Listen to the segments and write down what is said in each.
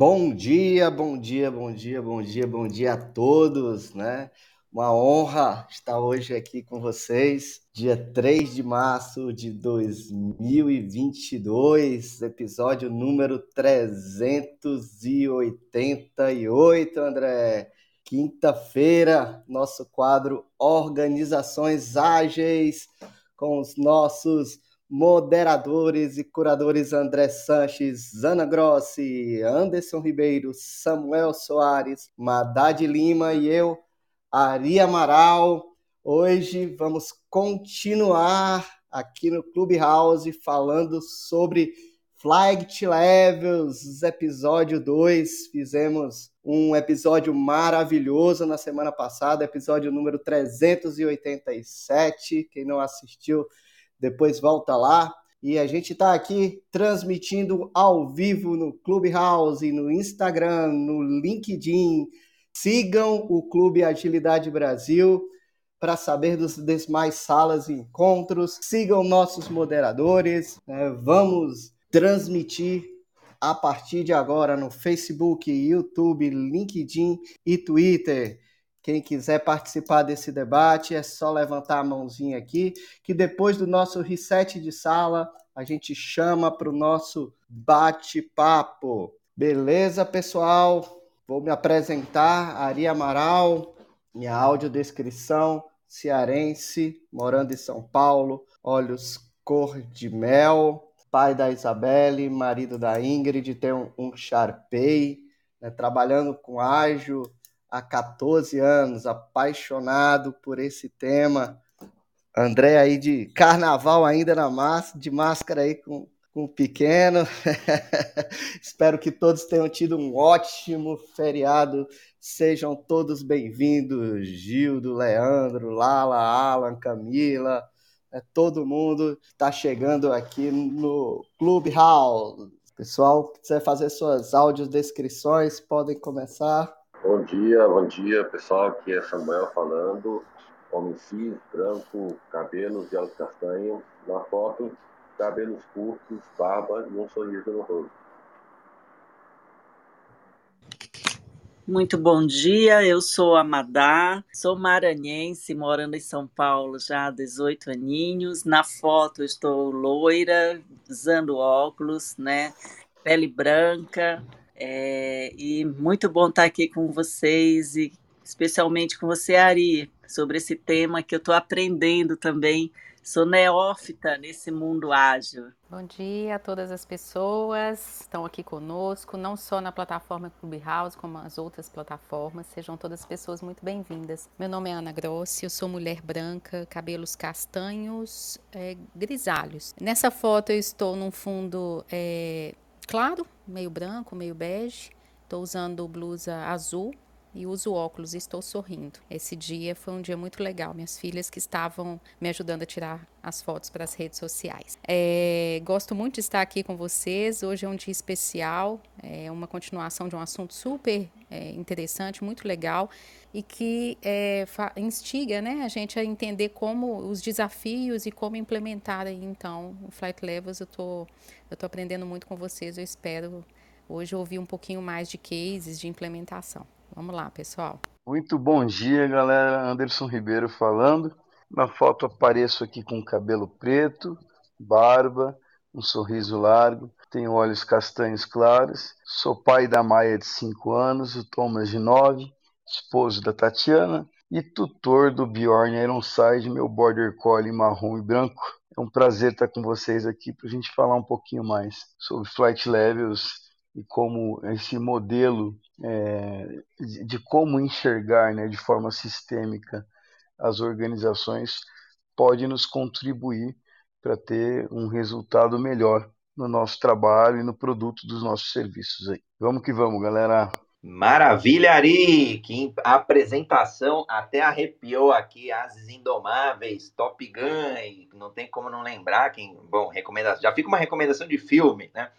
Bom dia, bom dia, bom dia, bom dia, bom dia a todos, né? Uma honra estar hoje aqui com vocês, dia 3 de março de 2022, episódio número 388, André. Quinta-feira, nosso quadro Organizações Ágeis, com os nossos moderadores e curadores André Sanches, Ana Grossi, Anderson Ribeiro, Samuel Soares, Madade Lima e eu, Ari Amaral. Hoje vamos continuar aqui no Clubhouse falando sobre Flight Levels, episódio 2. Fizemos um episódio maravilhoso na semana passada, episódio número 387. Quem não assistiu, depois volta lá. E a gente está aqui transmitindo ao vivo no Clubhouse, no Instagram, no LinkedIn, Sigam o Clube Agilidade Brasil para saber dos demais salas e encontros. Sigam nossos moderadores. Né? Vamos transmitir a partir de agora no Facebook, YouTube, LinkedIn e Twitter. Quem quiser participar desse debate é só levantar a mãozinha aqui, que depois do nosso reset de sala, a gente chama para o nosso bate-papo. Beleza, pessoal? Vou me apresentar, Ari Amaral, minha audiodescrição, cearense, morando em São Paulo, olhos cor de mel, pai da Isabelle, marido da Ingrid, tem um, um Sharpei, né, trabalhando com ágil há 14 anos, apaixonado por esse tema. André aí de carnaval ainda na massa, de máscara aí com com o pequeno. Espero que todos tenham tido um ótimo feriado. Sejam todos bem-vindos, Gildo, Leandro, Lala, Alan, Camila, é, todo mundo está chegando aqui no Clubhouse. Pessoal, quiser fazer suas audiodescrições, podem começar. Bom dia, bom dia, pessoal. Aqui é Samuel falando. Homem cis, branco, cabelos de alto castanho. Na foto, cabelos curtos, barba e um sorriso no rosto. Muito bom dia, eu sou a Madá, sou maranhense, morando em São Paulo já há 18 aninhos. Na foto estou loira, usando óculos, né? Pele branca. É, e muito bom estar aqui com vocês e especialmente com você, Ari, sobre esse tema que eu estou aprendendo também Sou neófita nesse mundo ágil. Bom dia a todas as pessoas que estão aqui conosco, não só na plataforma Clubhouse, como as outras plataformas. Sejam todas pessoas muito bem-vindas. Meu nome é Ana Grossi, eu sou mulher branca, cabelos castanhos, é, grisalhos. Nessa foto eu estou num fundo é, claro, meio branco, meio bege. Estou usando blusa azul e uso óculos e estou sorrindo. Esse dia foi um dia muito legal. Minhas filhas que estavam me ajudando a tirar as fotos para as redes sociais. É, gosto muito de estar aqui com vocês. Hoje é um dia especial, é uma continuação de um assunto super é, interessante, muito legal e que é, instiga né, a gente a entender como os desafios e como implementar aí, então o Flight Levels. Eu tô, eu tô aprendendo muito com vocês. Eu espero hoje ouvir um pouquinho mais de cases de implementação. Vamos lá, pessoal. Muito bom dia, galera. Anderson Ribeiro falando. Na foto apareço aqui com cabelo preto, barba, um sorriso largo, tenho olhos castanhos claros, sou pai da Maia de 5 anos, o Thomas de 9, esposo da Tatiana e tutor do Bjorn Ironside, meu border collie marrom e branco. É um prazer estar com vocês aqui para a gente falar um pouquinho mais sobre flight levels e como esse modelo é, de, como enxergar né, de forma sistêmica as organizações pode nos contribuir para ter um resultado melhor no nosso trabalho e no produto dos nossos serviços aí. Vamos que vamos, galera. Maravilha, Ari! Que apresentação até arrepiou aqui, Ases Indomáveis, Top Gun, não tem como não lembrar quem. Bom, recomendação. Já fica uma recomendação de filme, né?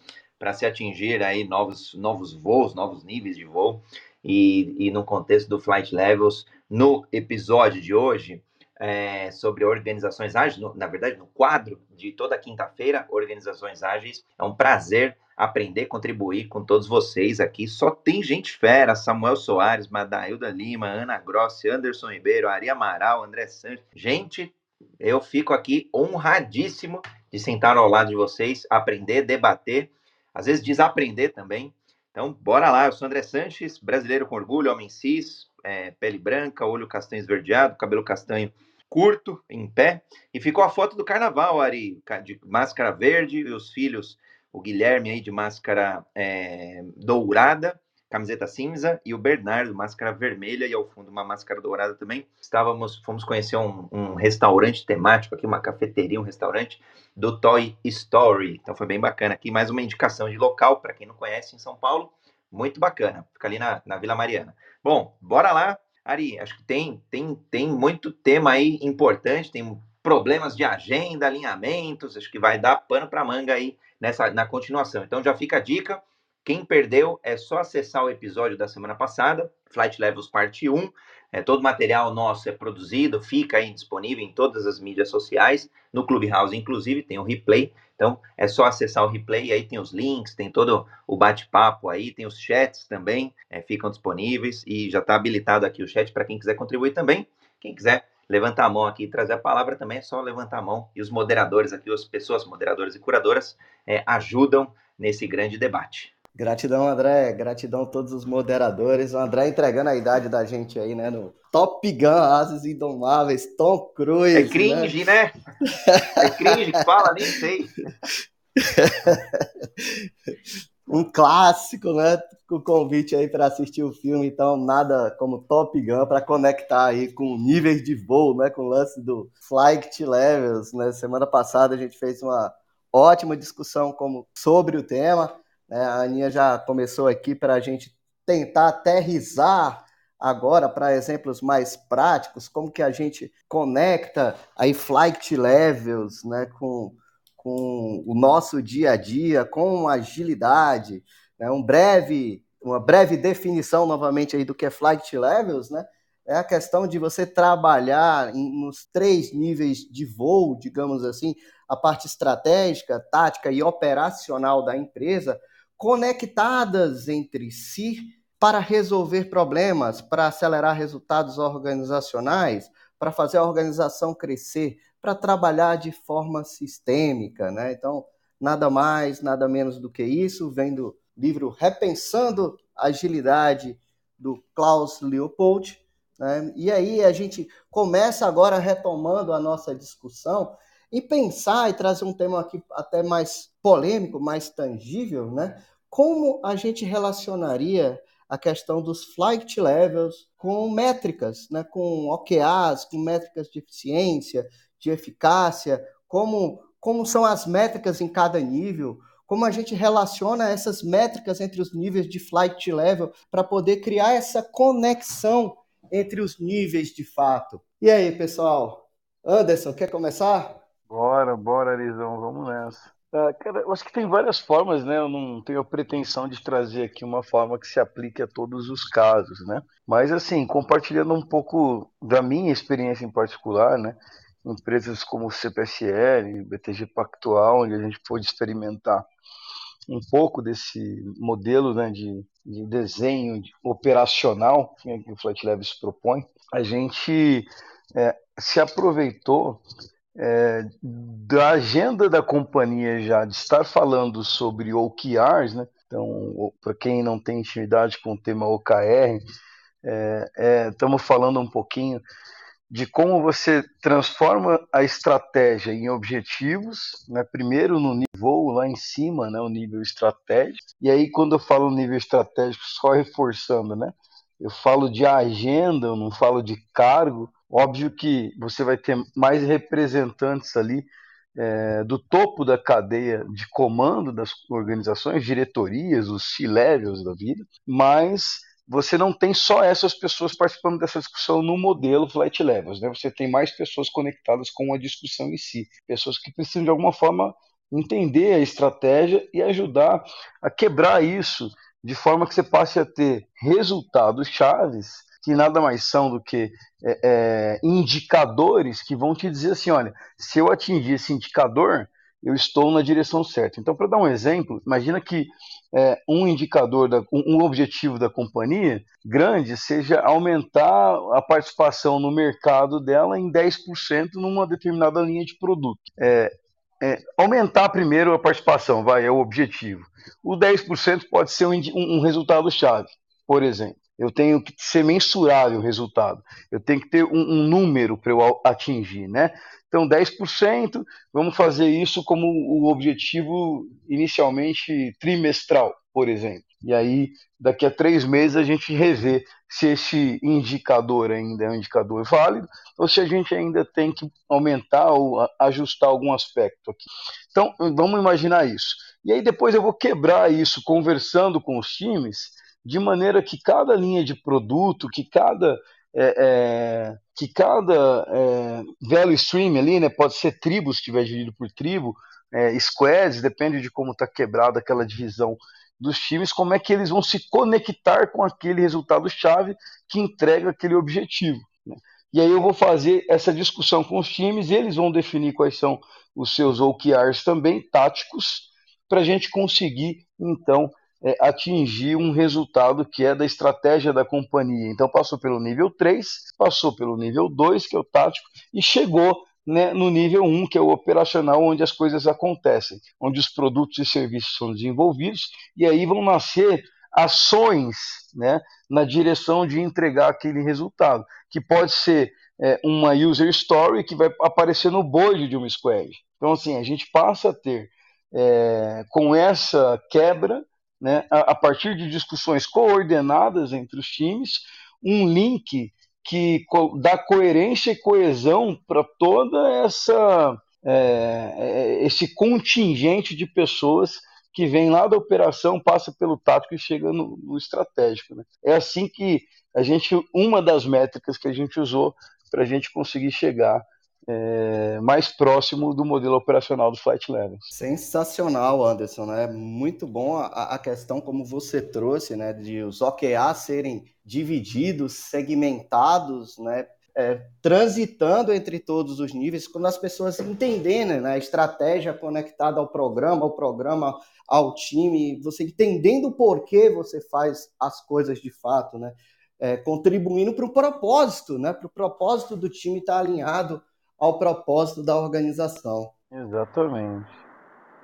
Para se atingir aí novos, novos voos, novos níveis de voo. E, e no contexto do Flight Levels, no episódio de hoje, é, sobre organizações ágeis, no, na verdade, no quadro de toda quinta-feira, Organizações Ágeis. É um prazer aprender, contribuir com todos vocês aqui. Só tem gente fera: Samuel Soares, Madailda Lima, Ana Grossi, Anderson Ribeiro, Ari Amaral, André Santos. Gente, eu fico aqui honradíssimo de sentar ao lado de vocês, aprender, debater, às vezes desaprender também. Então, bora lá. Eu sou André Sanches, brasileiro com orgulho, homem cis, é, pele branca, olho castanho esverdeado, cabelo castanho curto, em pé. E ficou a foto do carnaval, Ari, de máscara verde, e os filhos, o Guilherme aí de máscara é, dourada, camiseta cinza, e o Bernardo, máscara vermelha, e ao fundo uma máscara dourada também. Estávamos, fomos conhecer um, um restaurante temático aqui, uma cafeteria, um restaurante do Toy Story. Então foi bem bacana aqui. Mais uma indicação de local, para quem não conhece, em São Paulo. Muito bacana. Fica ali na, na Vila Mariana. Bom, bora lá. Ari, acho que tem, tem, tem muito tema aí importante, tem problemas de agenda, alinhamentos, acho que vai dar pano para manga aí nessa na continuação. Então já fica a dica, quem perdeu é só acessar o episódio da semana passada, Flight Levels Parte 1. É, todo material nosso é produzido, fica aí disponível em todas as mídias sociais, no Clubhouse, inclusive, tem o replay. Então é só acessar o replay, aí tem os links, tem todo o bate-papo aí, tem os chats também, é, ficam disponíveis e já está habilitado aqui o chat para quem quiser contribuir também. Quem quiser levantar a mão aqui e trazer a palavra também é só levantar a mão. E os moderadores aqui, as pessoas moderadoras e curadoras, é, ajudam nesse grande debate. Gratidão, André. Gratidão a todos os moderadores. O André entregando a idade da gente aí, né? No Top Gun, Ases Indomáveis, Tom Cruise. É cringe, né? né? É cringe fala, nem sei. um clássico, né? Com o convite aí para assistir o filme, então nada como Top Gun para conectar aí com níveis de voo, né? Com o lance do flight levels, né? Semana passada a gente fez uma ótima discussão como sobre o tema. Né? A Aninha já começou aqui para a gente tentar aterrizar agora para exemplos mais práticos, como que a gente conecta aí flight levels né, com, com o nosso dia a dia, com agilidade, né, um breve, uma breve definição novamente aí do que é flight levels, né, é a questão de você trabalhar em, nos três níveis de voo, digamos assim, a parte estratégica, tática e operacional da empresa, conectadas entre si para resolver problemas, para acelerar resultados organizacionais, para fazer a organização crescer, para trabalhar de forma sistêmica, né? Então, nada mais, nada menos do que isso, vem do livro Repensando Agilidade do Klaus Leopold, né? E aí a gente começa agora retomando a nossa discussão e pensar e trazer um tema aqui até mais polêmico, mais tangível, né? Como a gente relacionaria a questão dos flight levels com métricas, né, com OKRs, com métricas de eficiência, de eficácia, como, como são as métricas em cada nível, como a gente relaciona essas métricas entre os níveis de flight level para poder criar essa conexão entre os níveis de fato. E aí, pessoal? Anderson, quer começar? Bora, bora, Arizão, vamos nessa. Ah, cara, eu acho que tem várias formas, né? Eu não tenho a pretensão de trazer aqui uma forma que se aplique a todos os casos, né? Mas, assim, compartilhando um pouco da minha experiência em particular, né? Empresas como CPSL, BTG Pactual, onde a gente pôde experimentar um pouco desse modelo né, de, de desenho de operacional que o Flat Labs propõe, a gente é, se aproveitou é, da agenda da companhia já de estar falando sobre OKRs, né? Então, para quem não tem intimidade com o tema OKR, estamos é, é, falando um pouquinho de como você transforma a estratégia em objetivos, né? primeiro no nível lá em cima, né? o nível estratégico, e aí quando eu falo nível estratégico, só reforçando, né? eu falo de agenda, eu não falo de cargo, Óbvio que você vai ter mais representantes ali é, do topo da cadeia de comando das organizações, diretorias, os C-levels da vida, mas você não tem só essas pessoas participando dessa discussão no modelo Flight Levels, né? Você tem mais pessoas conectadas com a discussão em si, pessoas que precisam de alguma forma entender a estratégia e ajudar a quebrar isso de forma que você passe a ter resultados chaves que nada mais são do que é, é, indicadores que vão te dizer assim: olha, se eu atingir esse indicador, eu estou na direção certa. Então, para dar um exemplo, imagina que é, um indicador, da, um, objetivo da companhia grande seja aumentar a participação no mercado dela em 10% numa determinada linha de produto. É, é, aumentar primeiro a participação, vai, é o objetivo. O 10% pode ser um, um resultado-chave, por exemplo. Eu tenho que ser mensurável o resultado. Eu tenho que ter um, um número para eu atingir, né? Então, 10%, vamos fazer isso como o objetivo inicialmente trimestral, por exemplo. E aí, daqui a três meses, a gente revê se esse indicador ainda é um indicador válido ou se a gente ainda tem que aumentar ou ajustar algum aspecto aqui. Então, vamos imaginar isso. E aí, depois eu vou quebrar isso conversando com os times, de maneira que cada linha de produto, que cada é, é, que cada é, value stream ali, né, pode ser tribo, se estiver dividido por tribo, é, squads, depende de como está quebrada aquela divisão dos times, como é que eles vão se conectar com aquele resultado-chave que entrega aquele objetivo. Né? E aí eu vou fazer essa discussão com os times, e eles vão definir quais são os seus OKRs também, táticos, para a gente conseguir, então, é, atingir um resultado que é da estratégia da companhia. Então passou pelo nível 3, passou pelo nível 2, que é o tático, e chegou né, no nível 1, que é o operacional, onde as coisas acontecem, onde os produtos e serviços são desenvolvidos, e aí vão nascer ações né, na direção de entregar aquele resultado, que pode ser é, uma user story que vai aparecer no board de uma squad. Então, assim, a gente passa a ter, é, com essa quebra, né, a, a partir de discussões coordenadas entre os times, um link que dá coerência e coesão para toda essa é, é, esse contingente de pessoas que vem lá da operação, passa pelo tático e chega no, no estratégico. Né? É assim que a gente, uma das métricas que a gente usou para a gente conseguir chegar é, mais próximo do modelo operacional do Flight Levels. Sensacional, Anderson, né? Muito bom a, a, questão como você trouxe, né, de os OKA serem divididos, segmentados, né, é, transitando entre todos os níveis, quando as pessoas entendendo né, a estratégia conectada ao programa, ao programa, ao time, você entendendo o porquê você faz as coisas de fato, né? É, contribuindo para o propósito, né? Para o propósito do time estar tá alinhado ao propósito da organização. Exatamente.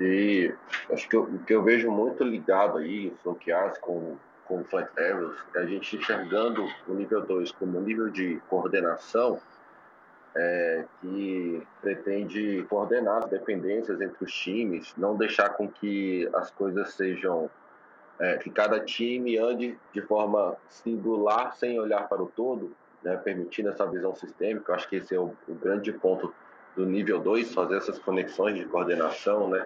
E acho que o que eu vejo muito ligado aí, Floquears com, com Flight Levels, é a gente enxergando o nível 2 como um nível de coordenação é, que pretende coordenar as dependências entre os times, não deixar com que as coisas sejam é, que cada time ande de forma singular sem olhar para o todo, né, permitindo essa visão sistêmica. Eu acho que esse é o, o grande ponto do nível 2, fazer essas conexões de coordenação, né?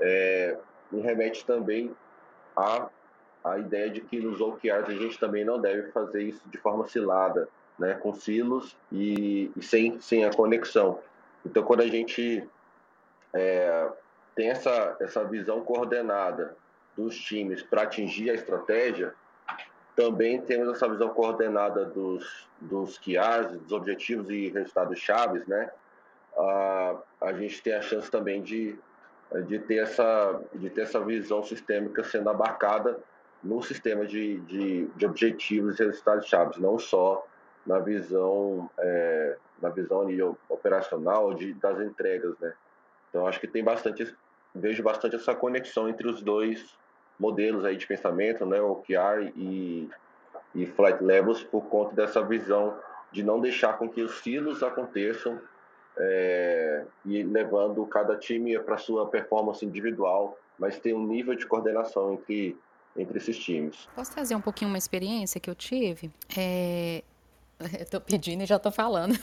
É, me remete também à, à ideia de que nos OKRs a gente também não deve fazer isso de forma cilada, né, com silos e, e sem, sem a conexão. Então, quando a gente é, tem essa, essa visão coordenada dos times para atingir a estratégia, também temos essa visão coordenada dos, dos QRs, dos objetivos e resultados chaves, né? Ah, a gente tem a chance também de, de, ter essa, de ter essa visão sistêmica sendo abarcada no sistema de, de, de objetivos e resultados chaves, não só na visão é, na visão operacional de, das entregas, né? Então acho que tem bastante vejo bastante essa conexão entre os dois modelos aí de pensamento, né, OKR e, e Flight Levels, por conta dessa visão de não deixar com que os silos aconteçam é, e levando cada time para sua performance individual, mas tem um nível de coordenação entre entre esses times. Posso trazer um pouquinho uma experiência que eu tive? É, eu tô pedindo e já tô falando.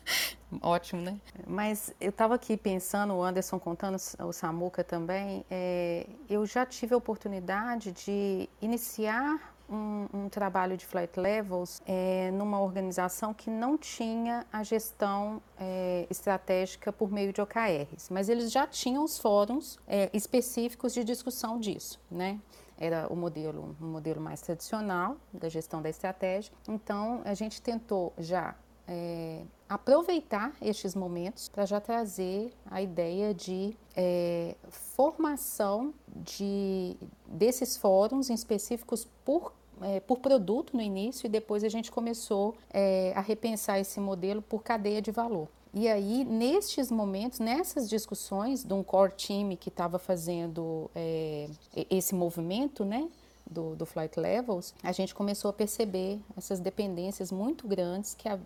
Ótimo, né? Mas eu estava aqui pensando, o Anderson contando, o Samuca também, é, eu já tive a oportunidade de iniciar um, um trabalho de flight levels é, numa organização que não tinha a gestão é, estratégica por meio de OKRs, mas eles já tinham os fóruns é, específicos de discussão disso, né? Era o modelo, um modelo mais tradicional da gestão da estratégia. Então, a gente tentou já é, aproveitar estes momentos para já trazer a ideia de é, formação de, desses fóruns em específicos por é, por produto no início e depois a gente começou é, a repensar esse modelo por cadeia de valor. E aí, nestes momentos, nessas discussões de um core team que estava fazendo é, esse movimento, né, do, do, Flight Levels, a gente começou a perceber essas dependências muito grandes que é,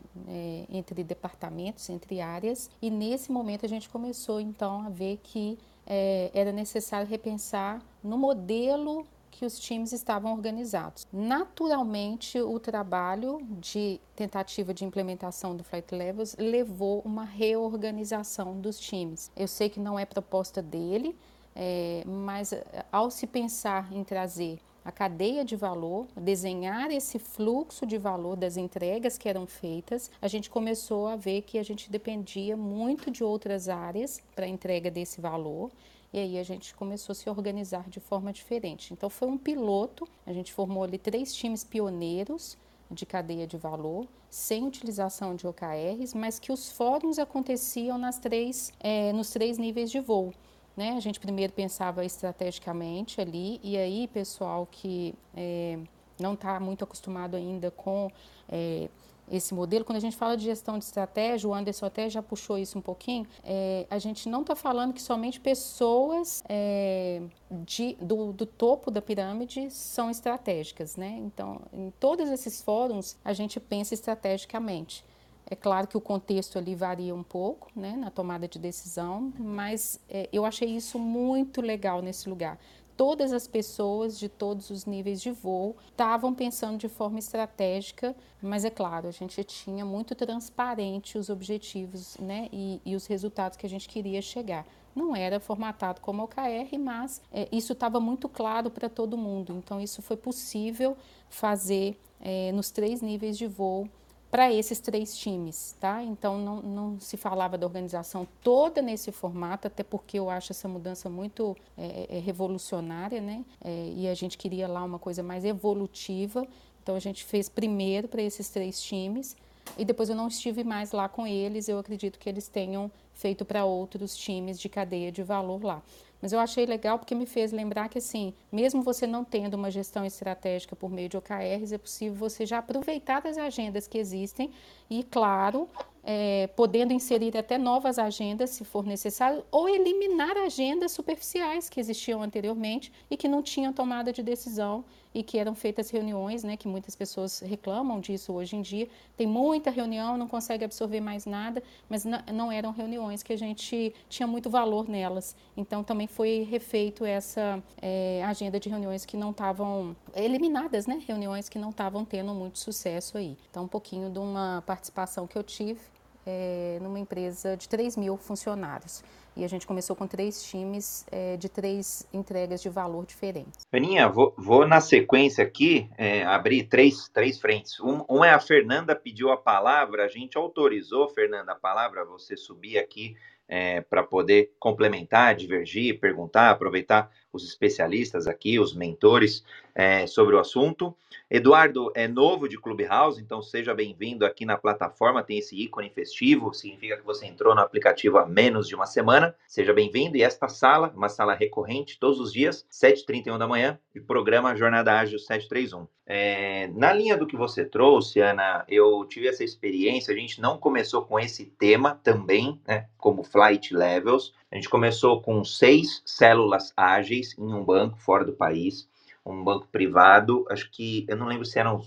entre departamentos, entre áreas, e nesse momento a gente começou então a ver que é, era necessário repensar no modelo que os times estavam organizados. Naturalmente, o trabalho de tentativa de implementação do Flight Levels levou uma reorganização dos times. Eu sei que não é proposta dele, é, mas ao se pensar em trazer a cadeia de valor, desenhar esse fluxo de valor das entregas que eram feitas, a gente começou a ver que a gente dependia muito de outras áreas para a entrega desse valor. E aí a gente começou a se organizar de forma diferente. Então foi um piloto, a gente formou ali três times pioneiros de cadeia de valor, sem utilização de OKRs, mas que os fóruns aconteciam nas três, é, nos três níveis de voo. Né? A gente primeiro pensava estrategicamente ali, e aí, pessoal que é, não está muito acostumado ainda com é, esse modelo, quando a gente fala de gestão de estratégia, o Anderson até já puxou isso um pouquinho, é, a gente não está falando que somente pessoas é, de, do, do, topo da pirâmide são estratégicas, né? Então, em todos esses fóruns, a gente pensa estrategicamente. É claro que o contexto ali varia um pouco, né, na tomada de decisão, mas é, eu achei isso muito legal nesse lugar. Todas as pessoas de todos os níveis de voo estavam pensando de forma estratégica, mas é claro, a gente tinha muito transparente os objetivos né, e, e os resultados que a gente queria chegar não era formatado como OKR, mas é, isso estava muito claro para todo mundo. Então, isso foi possível fazer é, nos três níveis de voo para esses três times, tá? Então não, não, se falava da organização toda nesse formato, até porque eu acho essa mudança muito é, é, é, revolucionária, né? É, e a gente queria lá uma coisa mais evolutiva. Então a gente fez primeiro para esses três times e depois eu não estive mais lá com eles. Eu acredito que eles tenham feito para outros times de cadeia de valor lá. Mas eu achei legal porque me fez lembrar que, assim, mesmo você não tendo uma gestão estratégica por meio de OKRs, é possível você já aproveitar das agendas que existem e, claro, é, podendo inserir até novas agendas, se for necessário, ou eliminar agendas superficiais que existiam anteriormente e que não tinham tomada de decisão e que eram feitas reuniões, né, que muitas pessoas reclamam disso hoje em dia. Tem muita reunião, não consegue absorver mais nada, mas não eram reuniões que a gente tinha muito valor nelas. Então também foi refeito essa é, agenda de reuniões que não estavam eliminadas, né, reuniões que não estavam tendo muito sucesso aí. Então um pouquinho de uma participação que eu tive é, numa empresa de 3 mil funcionários. E a gente começou com três times é, de três entregas de valor diferentes. Aninha, vou, vou na sequência aqui é, abrir três, três frentes. Um, um, é a Fernanda pediu a palavra, a gente autorizou, Fernanda, a palavra, você subir aqui é, para poder complementar, divergir, perguntar, aproveitar os especialistas aqui, os mentores é, sobre o assunto. Eduardo é novo de Clubhouse, então seja bem-vindo aqui na plataforma. Tem esse ícone festivo, significa que você entrou no aplicativo há menos de uma semana. Seja bem-vindo. E esta sala, uma sala recorrente, todos os dias, 7h31 da manhã, e programa Jornada Ágil 731. É, na linha do que você trouxe, Ana, eu tive essa experiência. A gente não começou com esse tema também, né, como Flight Levels. A gente começou com seis células ágeis em um banco fora do país um banco privado, acho que eu não lembro se eram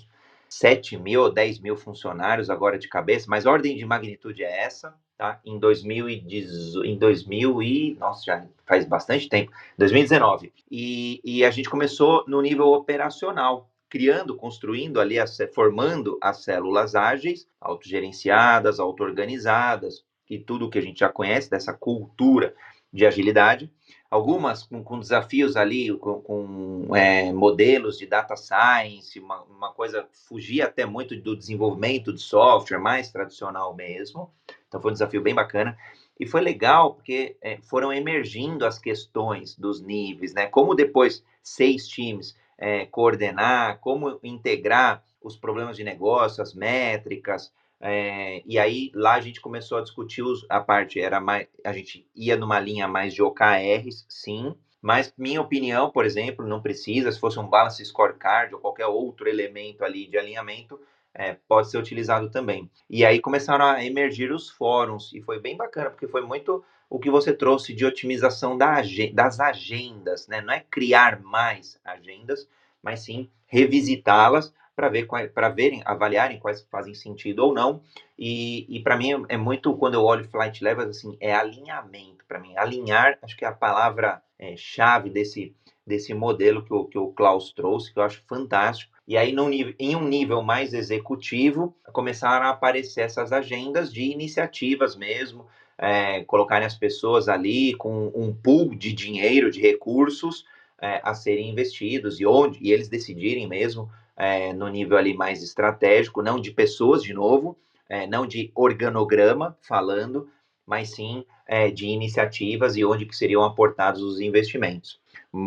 7 mil ou 10 mil funcionários agora de cabeça, mas a ordem de magnitude é essa, tá? Em 2018, em 2000 e, nossa, já faz bastante tempo, 2019. E, e a gente começou no nível operacional, criando, construindo ali, formando as células ágeis, autogerenciadas, auto-organizadas, e tudo que a gente já conhece dessa cultura de agilidade algumas com, com desafios ali, com, com é, modelos de data science, uma, uma, coisa fugia até muito do desenvolvimento de software, mais tradicional mesmo. Então foi um desafio bem bacana. E foi legal porque é, foram emergindo as questões dos níveis, né? Como depois seis times é, coordenar, como integrar os problemas de negócio, as métricas, É, e aí lá a gente começou a discutir os, a parte, era mais, a gente ia numa linha mais de OKRs, sim, mas minha opinião, por exemplo, não precisa, se fosse um balance scorecard ou qualquer outro elemento ali de alinhamento, é, pode ser utilizado também. E aí começaram a emergir os fóruns, e foi bem bacana, porque foi muito o que você trouxe de otimização da, das agendas, né? Não é criar mais agendas, mas sim revisitá-las para ver para verem, avaliarem quais fazem sentido ou não. E, e para mim é muito quando eu olho flight levels assim, é alinhamento para mim. Alinhar, acho que é a palavra é, chave desse desse modelo que o, que o Klaus trouxe, que eu acho fantástico. E aí, em um nível mais executivo, começaram a aparecer essas agendas de iniciativas mesmo, é, colocarem as pessoas ali com um pool de dinheiro, de recursos é, a serem investidos e onde e eles decidirem mesmo é, no nível ali mais estratégico, não de pessoas de novo, é, não de organograma falando, mas sim é, de iniciativas e onde que seriam aportados os investimentos.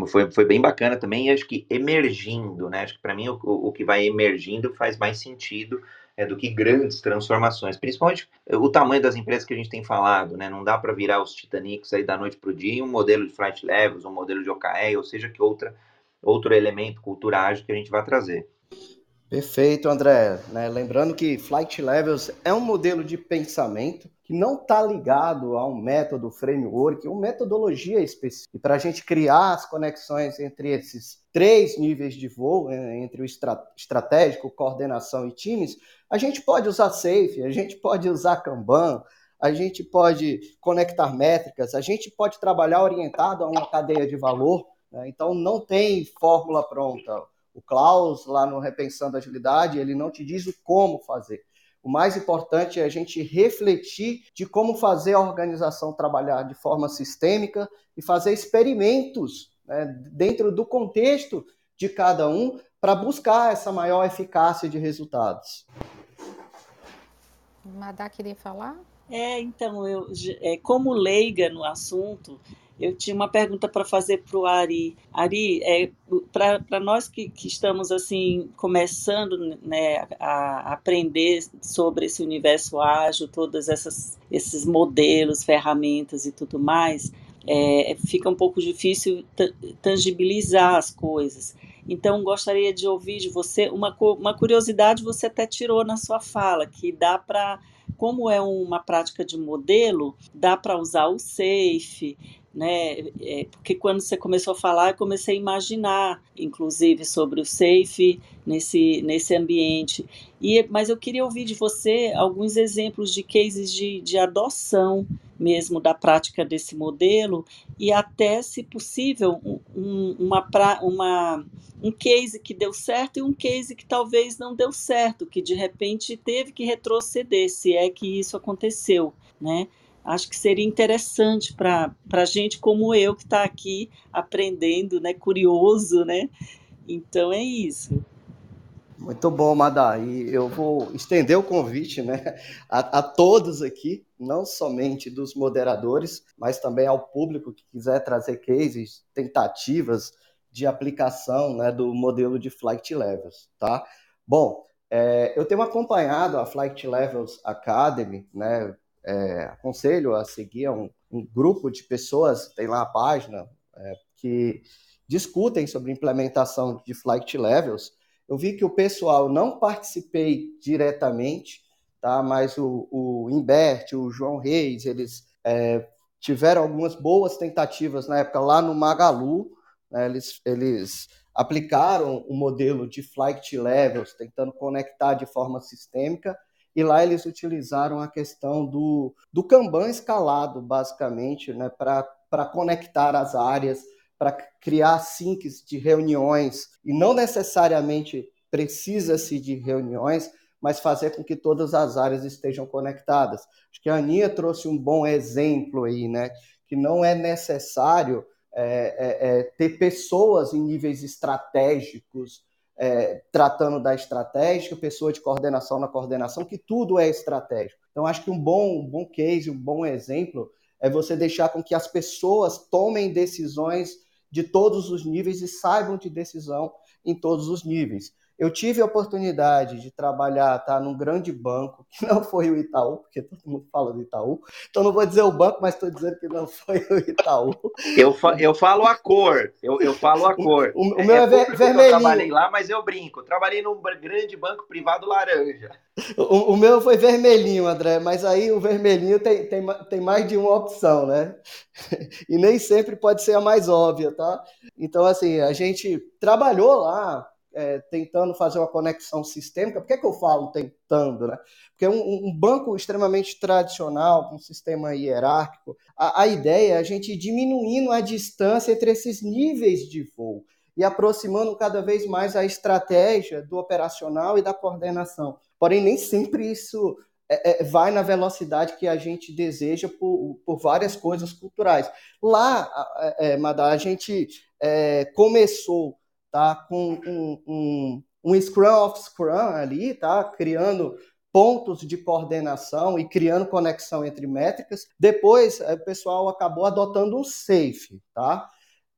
Foi, foi bem bacana também, acho que emergindo, né? Acho que para mim o, o que vai emergindo faz mais sentido é, do que grandes transformações, principalmente o tamanho das empresas que a gente tem falado, né? Não dá para virar os Titanics aí da noite para o dia, um modelo de flight levels, um modelo de OKR, ou seja, que outra, outro elemento cultural que a gente vai trazer. Perfeito, André. Né? Lembrando que Flight Levels é um modelo de pensamento que não está ligado a um método framework, uma metodologia específica. E para a gente criar as conexões entre esses três níveis de voo, né, entre o estratégico, coordenação e times, a gente pode usar Safe, a gente pode usar Kanban, a gente pode conectar métricas, a gente pode trabalhar orientado a uma cadeia de valor. Né? Então, não tem fórmula pronta. O Klaus, lá no Repensando Agilidade, ele não te diz o como fazer. O mais importante é a gente refletir de como fazer a organização trabalhar de forma sistêmica e fazer experimentos né, dentro do contexto de cada um para buscar essa maior eficácia de resultados. Madá queria falar? É, então, eu, é, como leiga no assunto, eu tinha uma pergunta para fazer para o Ari. Ari, é, para nós que, que, estamos assim começando né, a aprender sobre esse universo ágil, todos esses modelos, ferramentas e tudo mais, é, fica um pouco difícil tangibilizar as coisas. Então, gostaria de ouvir de você uma, uma curiosidade, você até tirou na sua fala, que dá para, como é uma prática de modelo, dá para usar o SAFE, né? É, porque quando você começou a falar, eu comecei a imaginar, inclusive, sobre o safe nesse, nesse ambiente. E, mas eu queria ouvir de você alguns exemplos de cases de, de adoção mesmo da prática desse modelo e até, se possível, um, uma, uma, um case que deu certo e um case que talvez não deu certo, que de repente teve que retroceder, se é que isso aconteceu, né? Acho que seria interessante para gente como eu que está aqui aprendendo, né, curioso, né? Então é isso. Muito bom, Madá. E eu vou estender o convite né, a, a, todos aqui, não somente dos moderadores, mas também ao público que quiser trazer cases, tentativas de aplicação né, do modelo de Flight Levels. Tá? Bom, é, eu tenho acompanhado a Flight Levels Academy, né, é, aconselho a seguir um, um, grupo de pessoas, tem lá a página, é, que discutem sobre implementação de flight levels. Eu vi que o pessoal, não participei diretamente, tá? mas o, o Imbert, o João Reis, eles é, tiveram algumas boas tentativas na época lá no Magalu, né? eles, eles aplicaram o modelo de flight levels, tentando conectar de forma sistêmica, e lá eles utilizaram a questão do, do Kanban escalado, basicamente, né, para conectar as áreas, para criar sinks de reuniões, e não necessariamente precisa-se de reuniões, mas fazer com que todas as áreas estejam conectadas. Acho que a Aninha trouxe um bom exemplo aí, né? Que não é necessário é, é, é, ter pessoas em níveis estratégicos é, tratando da estratégia, pessoa de coordenação na coordenação, que tudo é estratégico. Então, acho que um bom, um bom case, um bom exemplo é você deixar com que as pessoas tomem decisões de todos os níveis e saibam de decisão em todos os níveis. Eu tive a oportunidade de trabalhar tá, num grande banco, que não foi o Itaú, porque todo mundo fala do Itaú. Então não vou dizer o banco, mas estou dizendo que não foi o Itaú. Eu, fa eu falo a cor, eu, eu falo a cor. O, o meu é, é vermelhinho. Eu trabalhei lá, mas eu brinco. trabalhei num grande banco privado laranja. O, o, meu foi vermelhinho, André, mas aí o vermelhinho tem, tem, tem mais de uma opção, né? E nem sempre pode ser a mais óbvia, tá? Então, assim, a gente trabalhou lá é, tentando fazer uma conexão sistêmica. Por que, é que eu falo tentando? Né? Porque um, um banco extremamente tradicional, com um sistema hierárquico, a, a ideia é a gente diminuindo a distância entre esses níveis de voo e aproximando cada vez mais a estratégia do operacional e da coordenação. Porém, nem sempre isso é, é, vai na velocidade que a gente deseja por, por várias coisas culturais. Lá, é Madá, a gente é, começou tá? com um, um, um Scrum of Scrum ali, tá? criando pontos de coordenação e criando conexão entre métricas. Depois, o pessoal acabou adotando um SAFE, tá?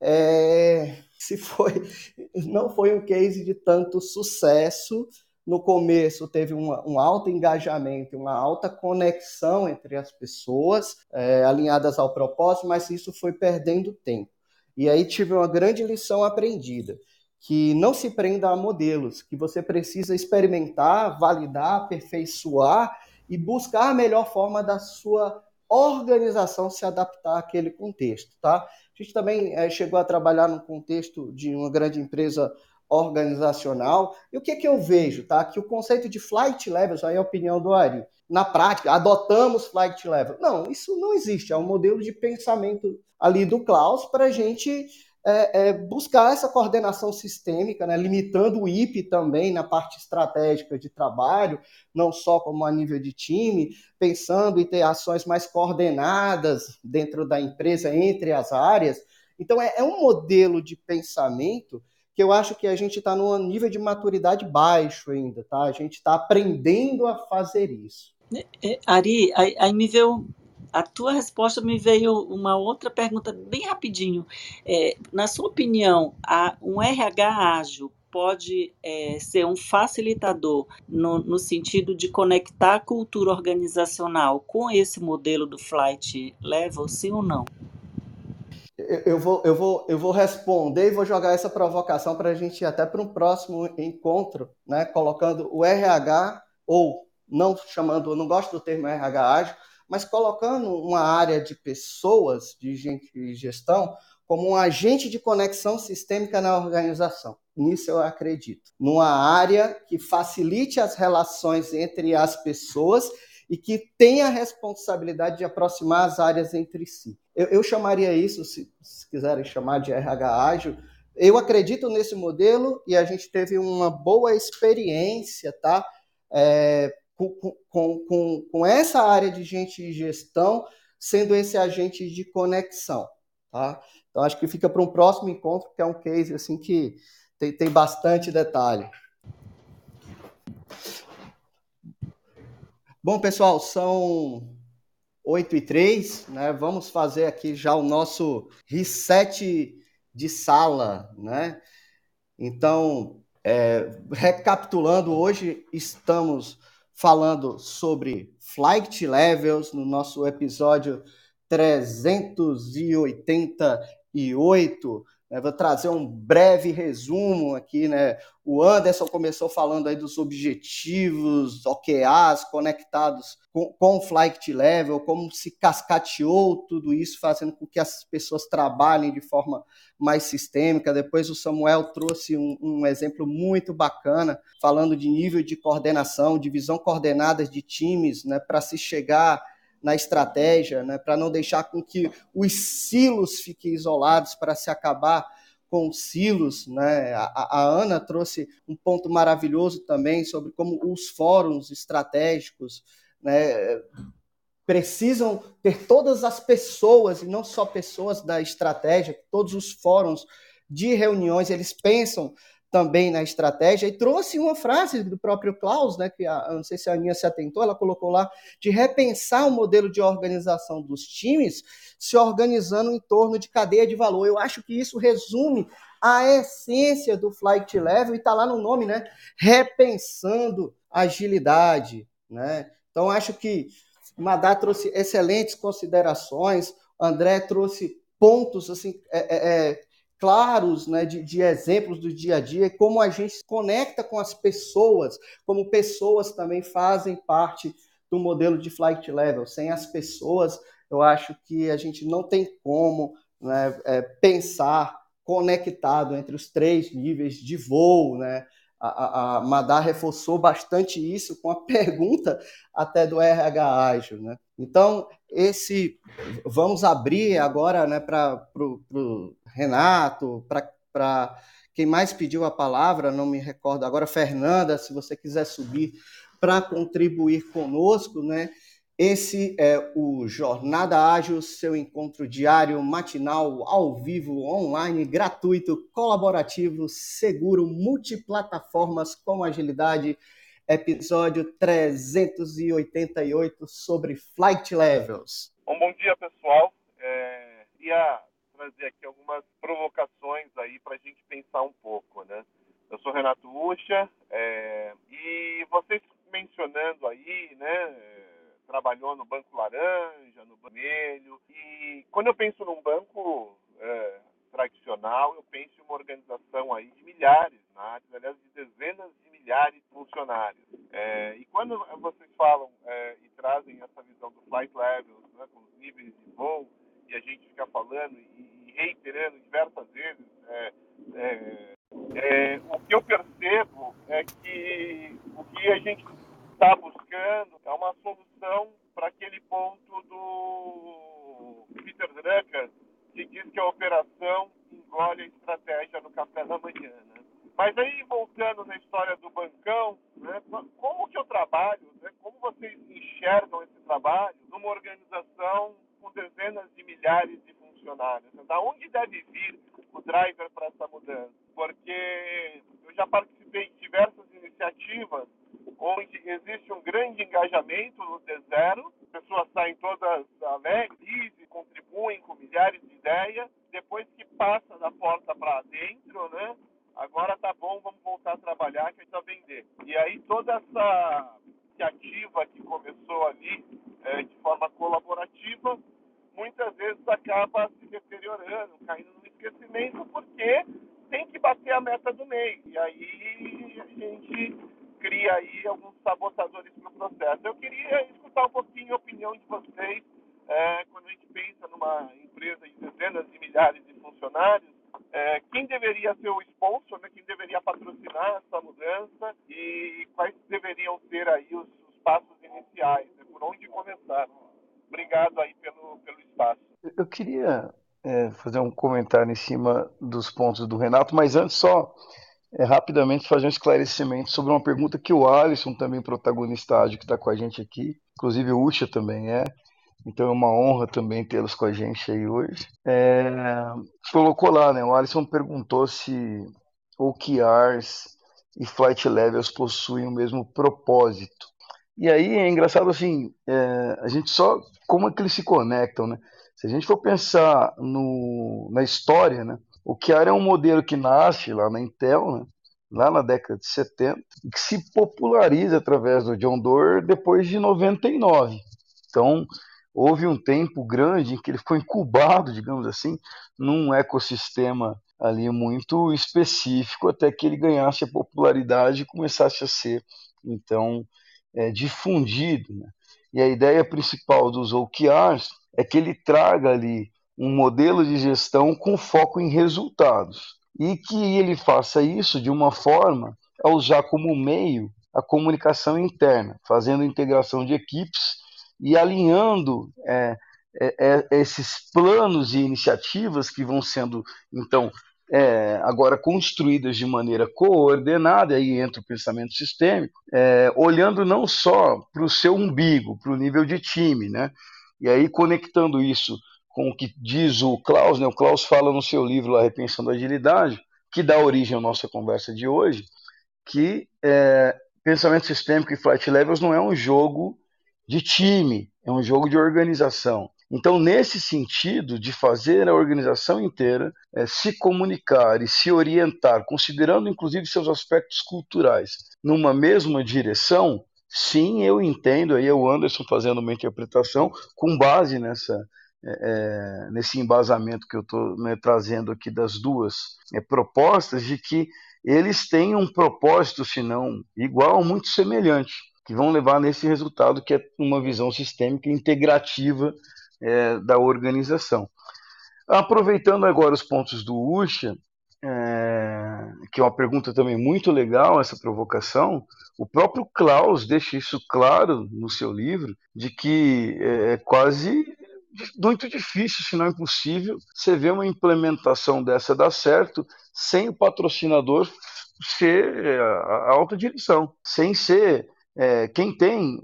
É, se foi, não foi um case de tanto sucesso. No começo teve um alto engajamento, uma alta conexão entre as pessoas, é, alinhadas ao propósito, mas isso foi perdendo tempo. E aí tive uma grande lição aprendida que não se prenda a modelos, que você precisa experimentar, validar, aperfeiçoar e buscar a melhor forma da sua organização se adaptar àquele contexto, tá? A gente também é, chegou a trabalhar no contexto de uma grande empresa organizacional. E o que, que eu vejo, tá? Que o conceito de flight levels, aí é a opinião do Ari, na prática, adotamos flight level. Não, isso não existe. É um modelo de pensamento ali do Klaus para a gente é, é buscar essa coordenação sistêmica, né, limitando o IP também na parte estratégica de trabalho, não só como a nível de time, pensando em ter ações mais coordenadas dentro da empresa, entre as áreas. Então, é, é um modelo de pensamento que eu acho que a gente está num nível de maturidade baixo ainda, tá? A gente está aprendendo a fazer isso. É, é, Ari, aí me veio a tua resposta me veio uma outra pergunta bem rapidinho. É, na sua opinião, a, um RH ágil pode é, ser um facilitador no, no, sentido de conectar a cultura organizacional com esse modelo do flight level, sim ou não? Eu vou, eu vou, eu vou responder e vou jogar essa provocação para a gente ir até para um próximo encontro, né? Colocando o RH ou não chamando, eu não gosto do termo RH ágil, mas colocando uma área de pessoas, de gente de gestão, como um agente de conexão sistêmica na organização. Nisso eu acredito. Numa área que facilite as relações entre as pessoas e que tenha a responsabilidade de aproximar as áreas entre si. Eu, eu chamaria isso, se, se quiserem chamar de RH ágil, eu acredito nesse modelo e a gente teve uma boa experiência, tá? É, com, com, com, essa área de gente de gestão sendo esse agente de conexão. Tá? Então, acho que fica para um próximo encontro, que é um case assim que tem, tem bastante detalhe. Bom, pessoal, são 8 e 3, né? Vamos fazer aqui já o nosso reset de sala, né? Então, é, recapitulando, hoje estamos falando sobre flight levels no nosso episódio 388. Né? Vou trazer um breve resumo aqui, né? O Anderson começou falando aí dos objetivos, OKRs conectados com, com o Flight Level, como se cascateou tudo isso, fazendo com que as pessoas trabalhem de forma mais sistêmica. Depois o Samuel trouxe um, um exemplo muito bacana, falando de nível de coordenação, divisão coordenada de times, né, para se chegar na estratégia, né, para não deixar com que os silos fiquem isolados, para se acabar com silos. Né? A, a, Ana trouxe um ponto maravilhoso também sobre como os fóruns estratégicos né, precisam ter todas as pessoas, e não só pessoas da estratégia, todos os fóruns de reuniões, eles pensam também na estratégia e trouxe uma frase do próprio Klaus, né, que a, não sei se a Aninha se atentou, ela colocou lá, de repensar o modelo de organização dos times, se organizando em torno de cadeia de valor. Eu acho que isso resume a essência do flight level e está lá no nome, né? Repensando agilidade, né? Então acho que Madá trouxe excelentes considerações, André trouxe pontos assim é, é, é, claros né, de, de, exemplos do dia a dia, como a gente se conecta com as pessoas, como pessoas também fazem parte do modelo de flight level. Sem as pessoas, eu acho que a gente não tem como né, é, pensar conectado entre os três níveis de voo, né? A, a, a Madar reforçou bastante isso com a pergunta até do RH Ágil, né? Então, esse vamos abrir agora né, para o Renato, para quem mais pediu a palavra, não me recordo agora, Fernanda, se você quiser subir para contribuir conosco, né? Esse é o Jornada Ágil, seu encontro diário, matinal, ao vivo, online, gratuito, colaborativo, seguro, multiplataformas com agilidade. Episódio 388 sobre Flight Levels. Bom dia, pessoal. É, ia trazer aqui algumas provocações aí para a gente pensar um pouco, né? Eu sou Renato Ucha é, e vocês mencionando aí, né? trabalhou no Banco Laranja, no Vermelho. E quando eu penso num banco em cima dos pontos do Renato, mas antes só é, rapidamente fazer um esclarecimento sobre uma pergunta que o Alisson, também protagonista que está com a gente aqui, inclusive o Ucha também é, então é uma honra também tê-los com a gente aí hoje. É, colocou lá, né? O Alisson perguntou se OKRs e Flight Levels possuem o mesmo propósito. E aí é engraçado assim, é, a gente só como é que eles se conectam, né? Se a gente for pensar no, na história, né? O Chiara é um modelo que nasce lá na Intel, né? lá na década de 70, e que se populariza através do John Doerr depois de 99. Então, houve um tempo grande em que ele foi incubado, digamos assim, num ecossistema ali muito específico, até que ele ganhasse a popularidade e começasse a ser, então, é, difundido. Né? E a ideia principal dos OKRs é que ele traga ali um modelo de gestão com foco em resultados e que ele faça isso de uma forma a usar como meio a comunicação interna, fazendo integração de equipes e alinhando é, é, é esses planos e iniciativas que vão sendo então é, agora construídas de maneira coordenada, aí entra o pensamento sistêmico, é, olhando não só para o seu umbigo, para o nível de time, né? E aí conectando isso com o que diz o Klaus, né? O Klaus fala no seu livro lá, Repensando a Agilidade, que dá origem à nossa conversa de hoje, que é, pensamento sistêmico e flight levels não é um jogo de time, é um jogo de organização. Então, nesse sentido de fazer a organização inteira é, se comunicar e se orientar, considerando inclusive seus aspectos culturais, numa mesma direção, sim, eu entendo, aí é o Anderson fazendo uma interpretação com base nessa, é, nesse embasamento que eu estou né, trazendo aqui das duas é, propostas, de que eles têm um propósito, se não igual, muito semelhante, que vão levar nesse resultado que é uma visão sistêmica integrativa é, da organização. Aproveitando agora os pontos do Usha, é, que é uma pergunta também muito legal, essa provocação, o próprio Klaus deixa isso claro no seu livro, de que é, é quase muito difícil, se não impossível, você ver uma implementação dessa dar certo sem o patrocinador ser é, a alta direção, sem ser é, quem tem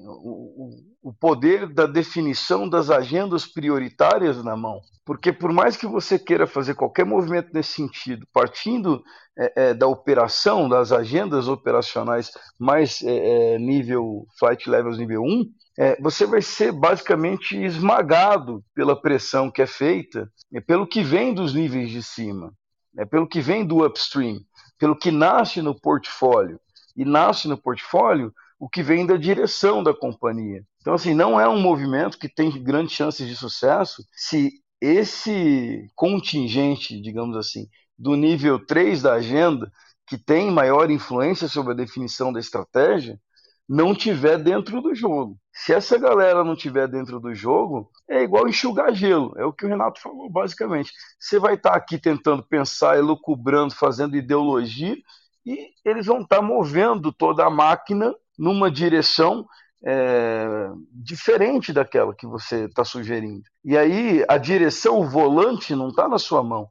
o poder da definição das agendas prioritárias na mão. Porque, por mais que você queira fazer qualquer movimento nesse sentido, partindo é, é, da operação, das agendas operacionais mais é, é nível Flight Levels nível 1, é, você vai ser basicamente esmagado pela pressão que é feita, é, pelo que vem dos níveis de cima, é, pelo que vem do upstream, pelo que nasce no portfólio. E nasce no portfólio o que vem da direção da companhia. Então, assim, não é um movimento que tem grandes chances de sucesso se esse contingente, digamos assim, do nível 3 da agenda, que tem maior influência sobre a definição da estratégia, não tiver dentro do jogo. Se essa galera não tiver dentro do jogo, é igual enxugar gelo. É o que o Renato falou, basicamente. Você vai estar aqui tentando pensar, elucubrando, fazendo ideologia, e eles vão estar movendo toda a máquina numa direção é, diferente daquela que você está sugerindo. E aí a direção, o volante, não está na sua mão.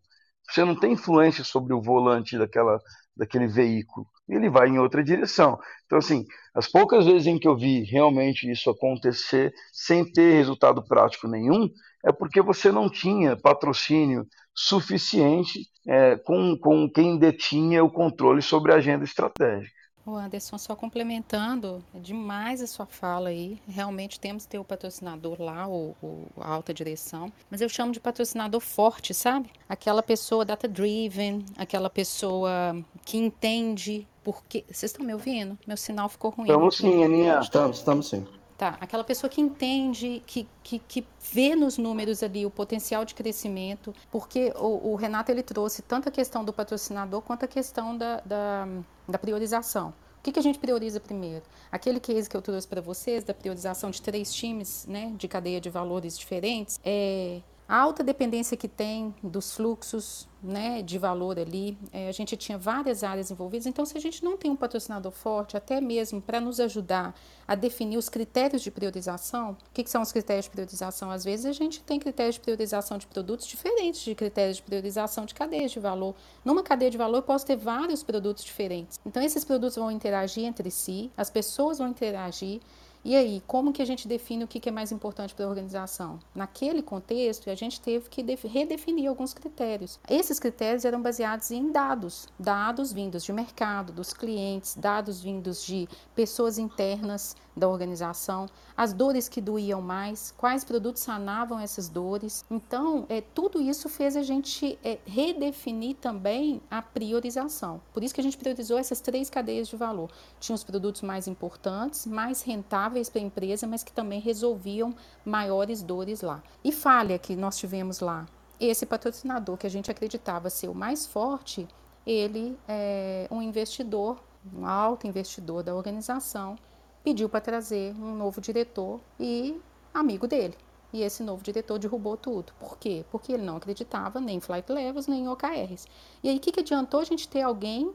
Você não tem influência sobre o volante daquela, daquele veículo. Ele vai em outra direção. Então, assim, as poucas vezes em que eu vi realmente isso acontecer sem ter resultado prático nenhum, é porque você não tinha patrocínio suficiente é, com, com quem detinha o controle sobre a agenda estratégica. O Anderson, só complementando, é demais a sua fala aí. Realmente temos que ter o patrocinador lá, o, o, a alta direção. Mas eu chamo de patrocinador forte, sabe? Aquela pessoa data-driven, aquela pessoa que entende porque. Vocês estão me ouvindo? Meu sinal ficou ruim. Estamos sim, Aninha. Estamos, estamos sim. Tá, aquela pessoa que entende, que, que, que vê nos números ali o potencial de crescimento, porque o, o Renato ele trouxe tanto a questão do patrocinador quanto a questão da, da, da priorização. O que, que a gente prioriza primeiro? Aquele case que eu trouxe para vocês, da priorização de três times né, de cadeia de valores diferentes, é, a alta dependência que tem dos fluxos né, de valor ali, é, a gente tinha várias áreas envolvidas, então se a gente não tem um patrocinador forte, até mesmo para nos ajudar a definir os critérios de priorização, o que, que, são os critérios de priorização? Às vezes a gente tem critérios de priorização de produtos diferentes de critérios de priorização de cadeias de valor. Numa cadeia de valor eu posso ter vários produtos diferentes, então esses produtos vão interagir entre si, as pessoas vão interagir, e aí, como que a gente define o que é mais importante para a organização? Naquele contexto, a gente teve que redefinir alguns critérios. Esses critérios eram baseados em dados, dados vindos de mercado, dos clientes, dados vindos de pessoas internas da organização, as dores que doíam mais, quais produtos sanavam essas dores. Então, é, tudo isso fez a gente é, redefinir também a priorização. Por isso que a gente priorizou essas três cadeias de valor. Tinha os produtos mais importantes, mais rentáveis para a empresa, mas que também resolviam maiores dores lá. E falha que nós tivemos lá. Esse patrocinador que a gente acreditava ser o mais forte, ele é um investidor, um alto investidor da organização, pediu para trazer um novo diretor e amigo dele. E esse novo diretor derrubou tudo. Por quê? Porque ele não acreditava nem em flight levels, nem em OKRs. E aí, o que, que adiantou a gente ter alguém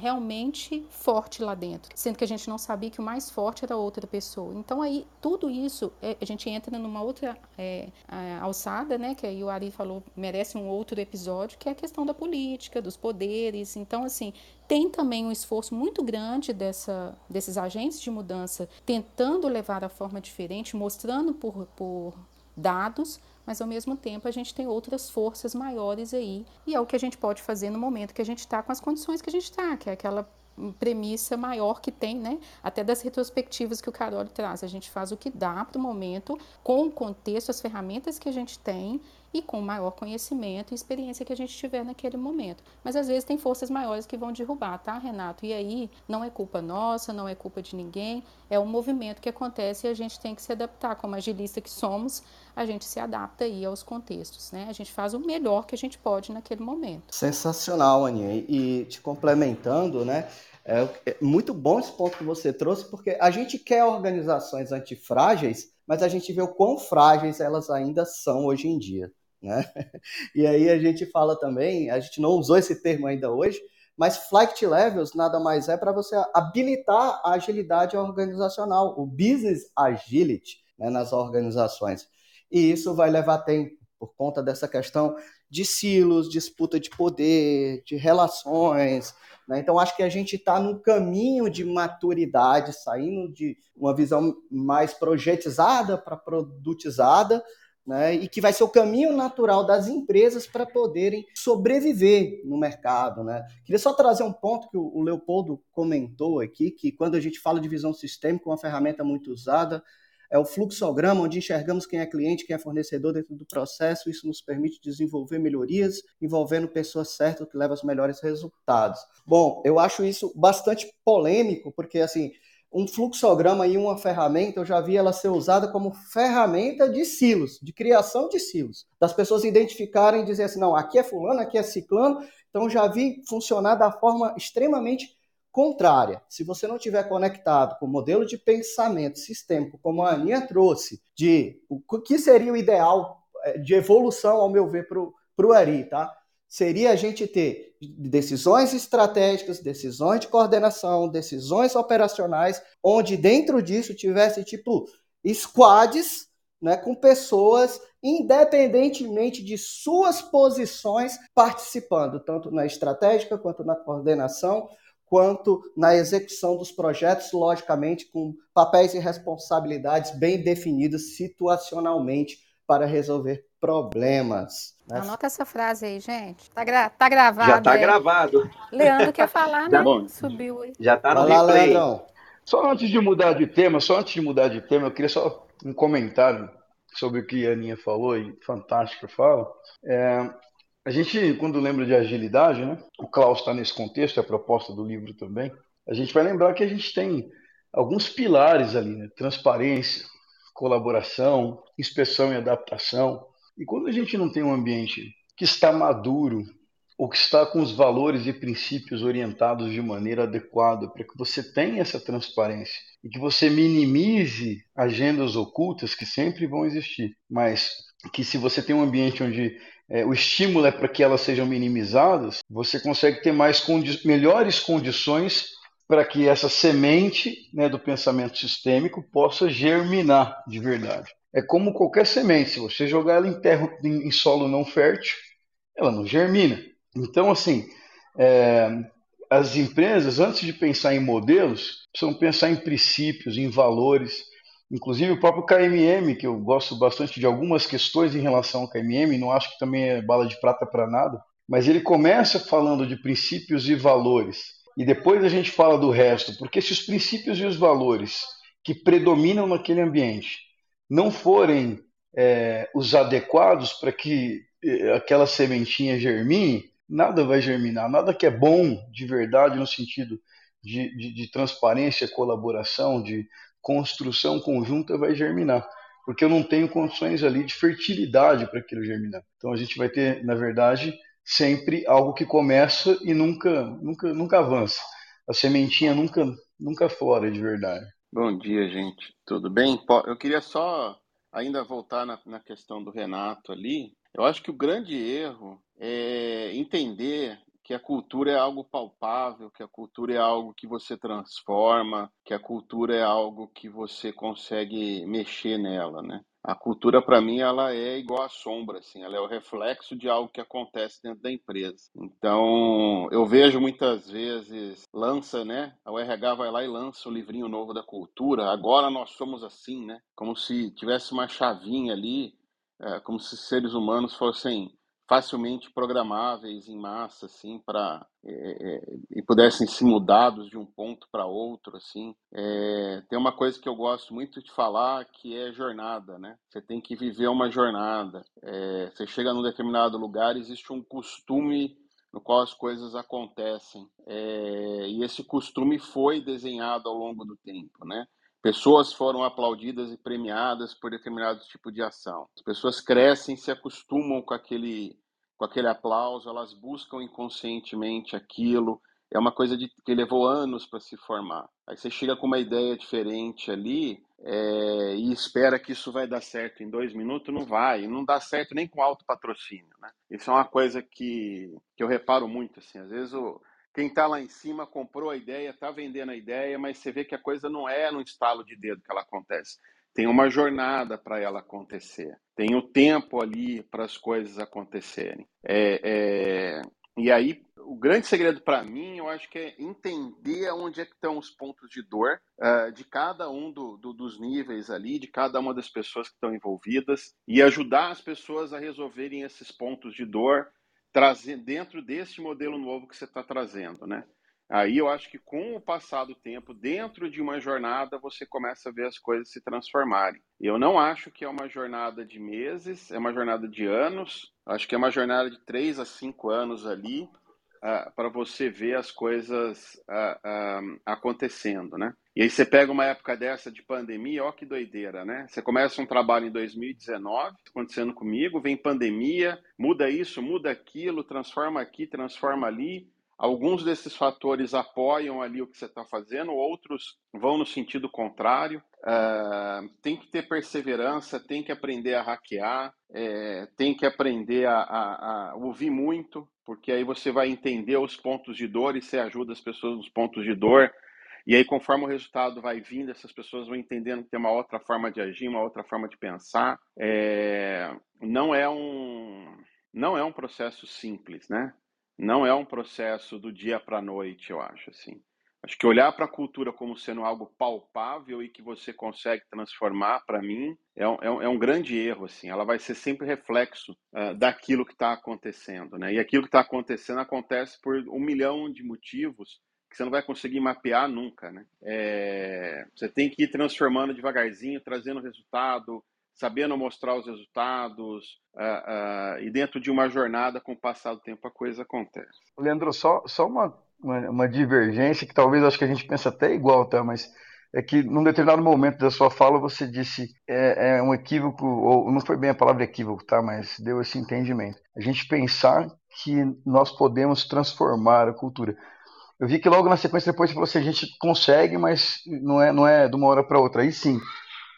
realmente forte lá dentro, sendo que a gente não sabia que o mais forte era outra pessoa. Então aí tudo isso é, a gente entra numa outra é, alçada, né? Que aí o Ari falou merece um outro episódio, que é a questão da política, dos poderes. Então assim tem também um esforço muito grande dessa, desses agentes de mudança tentando levar a forma diferente, mostrando por, por dados mas ao mesmo tempo a gente tem outras forças maiores aí, e é o que a gente pode fazer no momento que a gente está com as condições que a gente está, que é aquela premissa maior que tem, né? Até das retrospectivas que o Carol traz. A gente faz o que dá para o momento, com o contexto, as ferramentas que a gente tem e com maior conhecimento e experiência que a gente tiver naquele momento. Mas às vezes tem forças maiores que vão derrubar, tá, Renato? E aí não é culpa nossa, não é culpa de ninguém, é um movimento que acontece e a gente tem que se adaptar. Como agilista que somos, a gente se adapta aí aos contextos, né? A gente faz o melhor que a gente pode naquele momento. Sensacional, Aninha. E te complementando, né? É, é muito bom esse ponto que você trouxe, porque a gente quer organizações antifrágeis, mas a gente vê o quão frágeis elas ainda são hoje em dia. Né? E aí a gente fala também, a gente não usou esse termo ainda hoje, mas flight levels nada mais é para você habilitar a agilidade organizacional, o business agility né, nas organizações. E isso vai levar tempo por conta dessa questão de silos, disputa de poder, de relações. Né? Então, acho que a gente está num caminho de maturidade, saindo de uma visão mais projetizada para produtizada, né, e que vai ser o caminho natural das empresas para poderem sobreviver no mercado. Né. Queria só trazer um ponto que o Leopoldo comentou aqui, que quando a gente fala de visão sistêmica, uma ferramenta muito usada é o fluxograma, onde enxergamos quem é cliente, quem é fornecedor dentro do processo. Isso nos permite desenvolver melhorias envolvendo pessoas certas que levam os melhores resultados. Bom, eu acho isso bastante polêmico, porque assim, um fluxograma e uma ferramenta, eu já vi ela ser usada como ferramenta de silos, de criação de silos. Das pessoas identificarem e dizer assim, não, aqui é fulano, aqui é ciclano. Então já vi funcionar da forma extremamente contrária. Se você não tiver conectado com o modelo de pensamento sistêmico, como a Aninha trouxe, de o que seria o ideal eh, de evolução, ao meu ver, para o Ari, tá? Seria a gente ter decisões estratégicas, decisões de coordenação, decisões operacionais, onde dentro disso tivesse tipo squads, né, com pessoas independentemente de suas posições participando, tanto na estratégica quanto na coordenação, quanto na execução dos projetos, logicamente com papéis e responsabilidades bem definidos situacionalmente para resolver problemas. Né? Anota essa frase aí, gente. Tá, gra tá gravado. Já tá aí. gravado. Leandro quer falar, né? Bom, Subiu aí. Já tá no Vai replay. Lá, só antes de mudar de tema, só antes de mudar de tema, eu queria só um comentário sobre o que a Aninha falou e fantástica fala. É, a gente, quando lembra de agilidade, né? O Klaus está nesse contexto, é a proposta do livro também. A gente vai lembrar que a gente tem alguns pilares ali, né? Transparência, colaboração, inspeção e adaptação, e quando a gente não tem um ambiente que está maduro, ou que está com os valores e princípios orientados de maneira adequada para que você tenha essa transparência e que você minimize agendas ocultas que sempre vão existir, mas que se você tem um ambiente onde é, o estímulo é para que elas sejam minimizadas, você consegue ter mais condi melhores condições para que essa semente né, do pensamento sistêmico possa germinar de verdade é como qualquer semente. Se você jogar ela em, terra, em solo não fértil, ela não germina. Então, assim, é, as empresas, antes de pensar em modelos, precisam pensar em princípios, em valores. Inclusive o próprio KMM, que eu gosto bastante de algumas questões em relação ao KMM, não acho que também é bala de prata para nada, mas ele começa falando de princípios e valores. E depois a gente fala do resto, porque se os princípios e os valores que predominam naquele ambiente não forem é, os adequados para que é, aquela sementinha germine, nada vai germinar. Nada que é bom de verdade no sentido de, de, de transparência, colaboração, de construção conjunta vai germinar. Porque eu não tenho condições ali de fertilidade para aquilo germinar. Então a gente vai ter, na verdade, sempre algo que começa e nunca, nunca, nunca avança. A sementinha nunca, nunca flora de verdade. Bom dia, gente. Tudo bem? Eu queria só ainda voltar na, na questão do Renato ali. Eu acho que o grande erro é entender que a cultura é algo palpável, que a cultura é algo que você transforma, que a cultura é algo que você consegue mexer nela, né? A cultura, para mim, ela é igual a sombra, assim, ela é o reflexo de algo que acontece dentro da empresa. Então, eu vejo muitas vezes, lança, né? O RH vai lá e lança o livrinho novo da cultura. Agora nós somos assim, né? Como se tivesse uma chavinha ali, é, como se seres humanos fossem facilmente programáveis em massa, assim, para é, é, e pudessem ser mudados de um ponto para outro, assim. É, tem uma coisa que eu gosto muito de falar que é jornada, né? Você tem que viver uma jornada. Você chega num determinado lugar, existe um costume no qual as coisas acontecem. E esse costume foi desenhado ao longo do tempo, né? Pessoas foram aplaudidas e premiadas por determinado tipo de ação. As pessoas crescem, se acostumam com aquele, com aquele aplauso, elas buscam inconscientemente aquilo. É uma coisa de, que levou anos para se formar. Aí você chega com uma ideia diferente ali é, e espera que isso vai dar certo em dois minutos, não vai. Não dá certo nem com alto patrocínio. Né? Isso é uma coisa que, que eu reparo muito. Assim. Às vezes o, quem está lá em cima comprou a ideia, está vendendo a ideia, mas você vê que a coisa não é no estalo de dedo que ela acontece. Tem uma jornada para ela acontecer. Tem o tempo ali para as coisas acontecerem. É, é... E aí, o grande segredo para mim, eu acho que é entender onde é que estão os pontos de dor uh, de cada um do, do, dos níveis ali, de cada uma das pessoas que estão envolvidas, e ajudar as pessoas a resolverem esses pontos de dor trazer dentro desse modelo novo que você está trazendo, né? Aí eu acho que com o passar do tempo, dentro de uma jornada, você começa a ver as coisas se transformarem. Eu não acho que é uma jornada de meses, é uma jornada de anos. Acho que é uma jornada de três a cinco anos ali, uh, para você ver as coisas uh, uh, acontecendo, né? E aí você pega uma época dessa de pandemia, ó que doideira, né? Você começa um trabalho em 2019, acontecendo comigo, vem pandemia, muda isso, muda aquilo, transforma aqui, transforma ali. Alguns desses fatores apoiam ali o que você está fazendo, outros vão no sentido contrário. Uh, tem que ter perseverança, tem que aprender a hackear, é, tem que aprender a, a, a, ouvir muito, porque aí você vai entender os pontos de dor e você ajuda as pessoas nos pontos de dor e aí, conforme o resultado vai vindo, essas pessoas vão entendendo que tem uma outra forma de agir, uma outra forma de pensar. É... Não é um não é um processo simples, né? Não é um processo do dia para a noite, eu acho assim. Acho que olhar para a cultura como sendo algo palpável e que você consegue transformar, para mim, é um, é um, é grande erro. Assim. Ela vai ser sempre reflexo uh, daquilo que está acontecendo. Né? E aquilo que está acontecendo acontece por um milhão de motivos que você não vai conseguir mapear nunca, né? É, você tem que ir transformando devagarzinho, trazendo resultado, sabendo mostrar os resultados, uh, uh, e dentro de uma jornada, com o passar do tempo, a coisa acontece. Leandro, só, só uma, uma, uma divergência que talvez acho que a gente pensa até igual, tá? Mas é que num determinado momento da sua fala você disse é, é, um equívoco, ou não foi bem a palavra equívoco, tá? Mas deu esse entendimento. A gente pensar que nós podemos transformar a cultura. Eu vi que logo na sequência depois você falou assim, a gente consegue, mas não é, não é de uma hora para outra. Aí sim,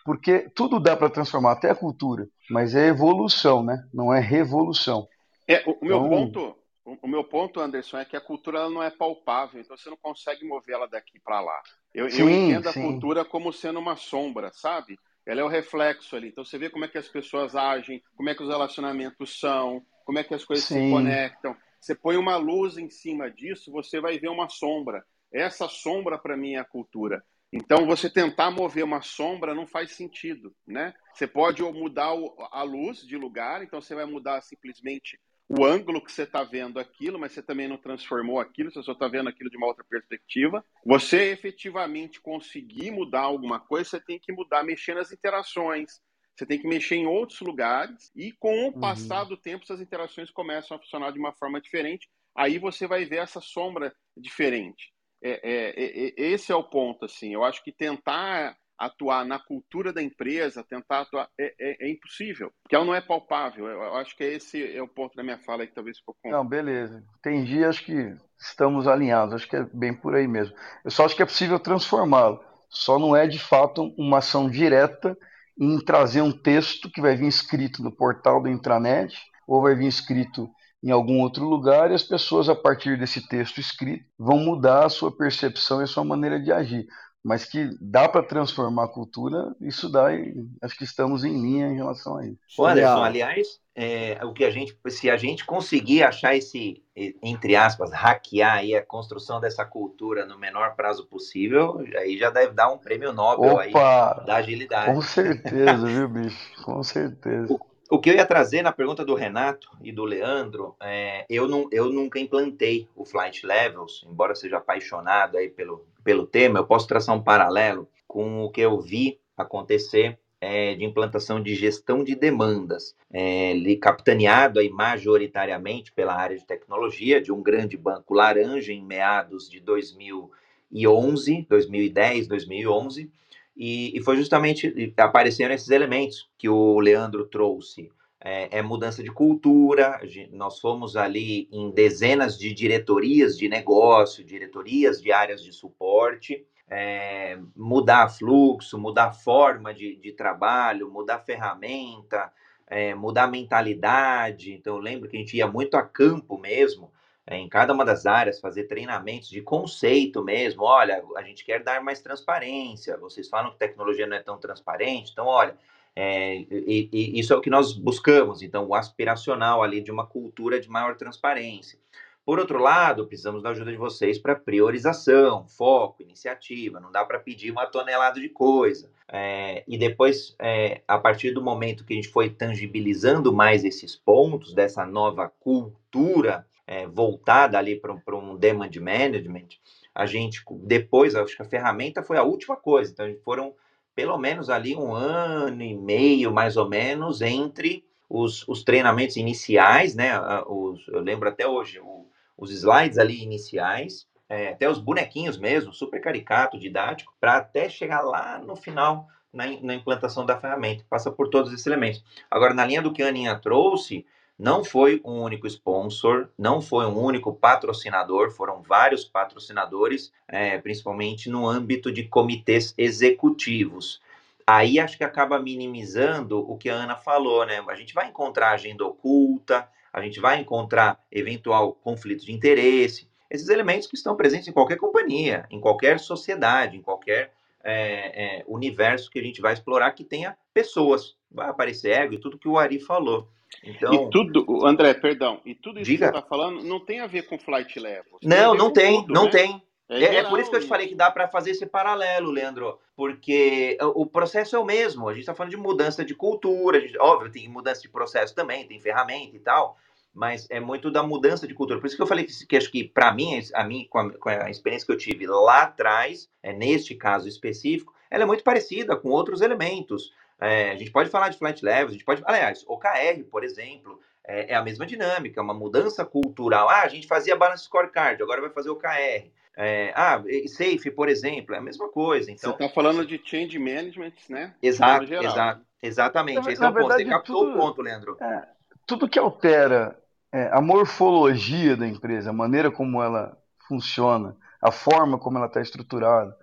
porque tudo dá para transformar, até a cultura, mas é evolução, né? Não é revolução. É, o, o meu então... ponto, o, meu ponto, Anderson, é que a cultura ela não é palpável, então você não consegue mover ela daqui para lá. Eu, sim, eu entendo a cultura como sendo uma sombra, sabe? Ela é o reflexo ali. Então você vê como é que as pessoas agem, como é que os relacionamentos são, como é que as coisas sim. se conectam. Você põe uma luz em cima disso, você vai ver uma sombra. Essa sombra, para mim, é a cultura. Então, você tentar mover uma sombra não faz sentido, né? Você pode mudar a luz de lugar, então você vai mudar simplesmente o ângulo que você está vendo aquilo, mas você também não transformou aquilo, você só está vendo aquilo de uma outra perspectiva. Você efetivamente conseguir mudar alguma coisa, você tem que mudar, mexer nas interações, você tem que mexer em outros lugares e com o uhum. passar do tempo essas interações começam a funcionar de uma forma diferente. Aí você vai ver essa sombra diferente. É, é, é, esse é o ponto, assim. Eu acho que tentar atuar na cultura da empresa, tentar atuar, é, é, é, impossível, porque ela não é palpável. Eu acho que esse é o ponto da minha fala que talvez ficou com... Não, beleza. Entendi, acho que estamos alinhados, acho que é bem por aí mesmo. Eu só acho que é possível transformá-lo, só não é de fato uma ação direta em trazer um texto que vai vir escrito no portal do intranet ou vai vir escrito em algum outro lugar e as pessoas, a partir desse texto escrito, vão mudar a sua percepção e a sua maneira de agir mas que dá para transformar a cultura, isso dá, e acho que estamos em linha em relação a isso. O Anderson, aliás, é, o que a gente, se a gente conseguir achar esse, entre aspas, hackear aí a construção dessa cultura no menor prazo possível, aí já deve dar um prêmio Nobel Opa, aí da agilidade. Com certeza, viu, bicho? Com certeza. O que eu ia trazer na pergunta do Renato e do Leandro, é, eu, não, eu nunca implantei o Flight Levels, embora seja apaixonado aí pelo, pelo tema, eu posso traçar um paralelo com o que eu vi acontecer é, de implantação de gestão de demandas, é, capitaneado aí majoritariamente pela área de tecnologia de um grande banco laranja em meados de 2011, 2010, 2011, e, e foi justamente apareceram esses elementos que o Leandro trouxe. É, é, mudança de cultura. Nós fomos ali em dezenas de diretorias de negócio, diretorias de áreas de suporte, é, mudar fluxo, mudar forma de, de trabalho, mudar ferramenta, é, mudar mentalidade. Então, eu lembro que a gente ia muito a campo mesmo é, em cada uma das áreas, fazer treinamentos de conceito mesmo. Olha, a gente quer dar mais transparência. Vocês falam que tecnologia não é tão transparente, então, olha, é, e, e isso é o que nós buscamos. Então, o aspiracional ali de uma cultura de maior transparência. Por outro lado, precisamos da ajuda de vocês para priorização, foco, iniciativa. Não dá para pedir uma tonelada de coisa. É, e depois, é, a partir do momento que a gente foi tangibilizando mais esses pontos dessa nova cultura é, voltada ali para um demand management, a gente depois, acho que a ferramenta foi a última coisa. Então, foram pelo menos ali um ano e meio, mais ou menos, entre os, os treinamentos iniciais, né? Os, eu lembro até hoje, o, os slides ali iniciais, é, até os bonequinhos mesmo, super caricato, didático, para até chegar lá no final na, na, implantação da ferramenta. Passa por todos esses elementos. Agora, na linha do que a Aninha trouxe, não foi um único sponsor, não foi um único patrocinador, foram vários patrocinadores, é, principalmente no âmbito de comitês executivos. Aí acho que acaba minimizando o que a Ana falou, né? A gente vai encontrar agenda oculta, a gente vai encontrar eventual conflito de interesse, esses elementos que estão presentes em qualquer companhia, em qualquer sociedade, em qualquer é, é, universo que a gente vai explorar que tenha pessoas. Vai aparecer ego e tudo que o Ari falou. Então, e tudo, André, perdão, e tudo isso diga. que você está falando não tem a ver com flight level. Não, não tem, tudo, não né? tem. É, é, é, por isso que eu te falei que dá para fazer esse paralelo, Leandro, porque o processo é o mesmo. A gente está falando de mudança de cultura, gente, óbvio, tem mudança de processo também, tem ferramenta e tal, mas é muito da mudança de cultura. Por isso que eu falei que, que acho que, para mim, a mim com a, com a, experiência que eu tive lá atrás, é, neste caso específico, ela é muito parecida com outros elementos. É, a gente pode falar de flight levels, a gente pode. Aliás, OKR, por exemplo, é, é, a mesma dinâmica, é uma mudança cultural. Ah, a gente fazia balance scorecard, agora vai fazer OKR. É, ah, safe, por exemplo, é a mesma coisa. Então, Você está falando de change management, né? Exato, exato, exatamente. Na, Esse é o ponto. Você captou tudo, o ponto, Leandro. É, tudo que altera é, a morfologia da empresa, a maneira como ela funciona, a forma como ela está estruturada,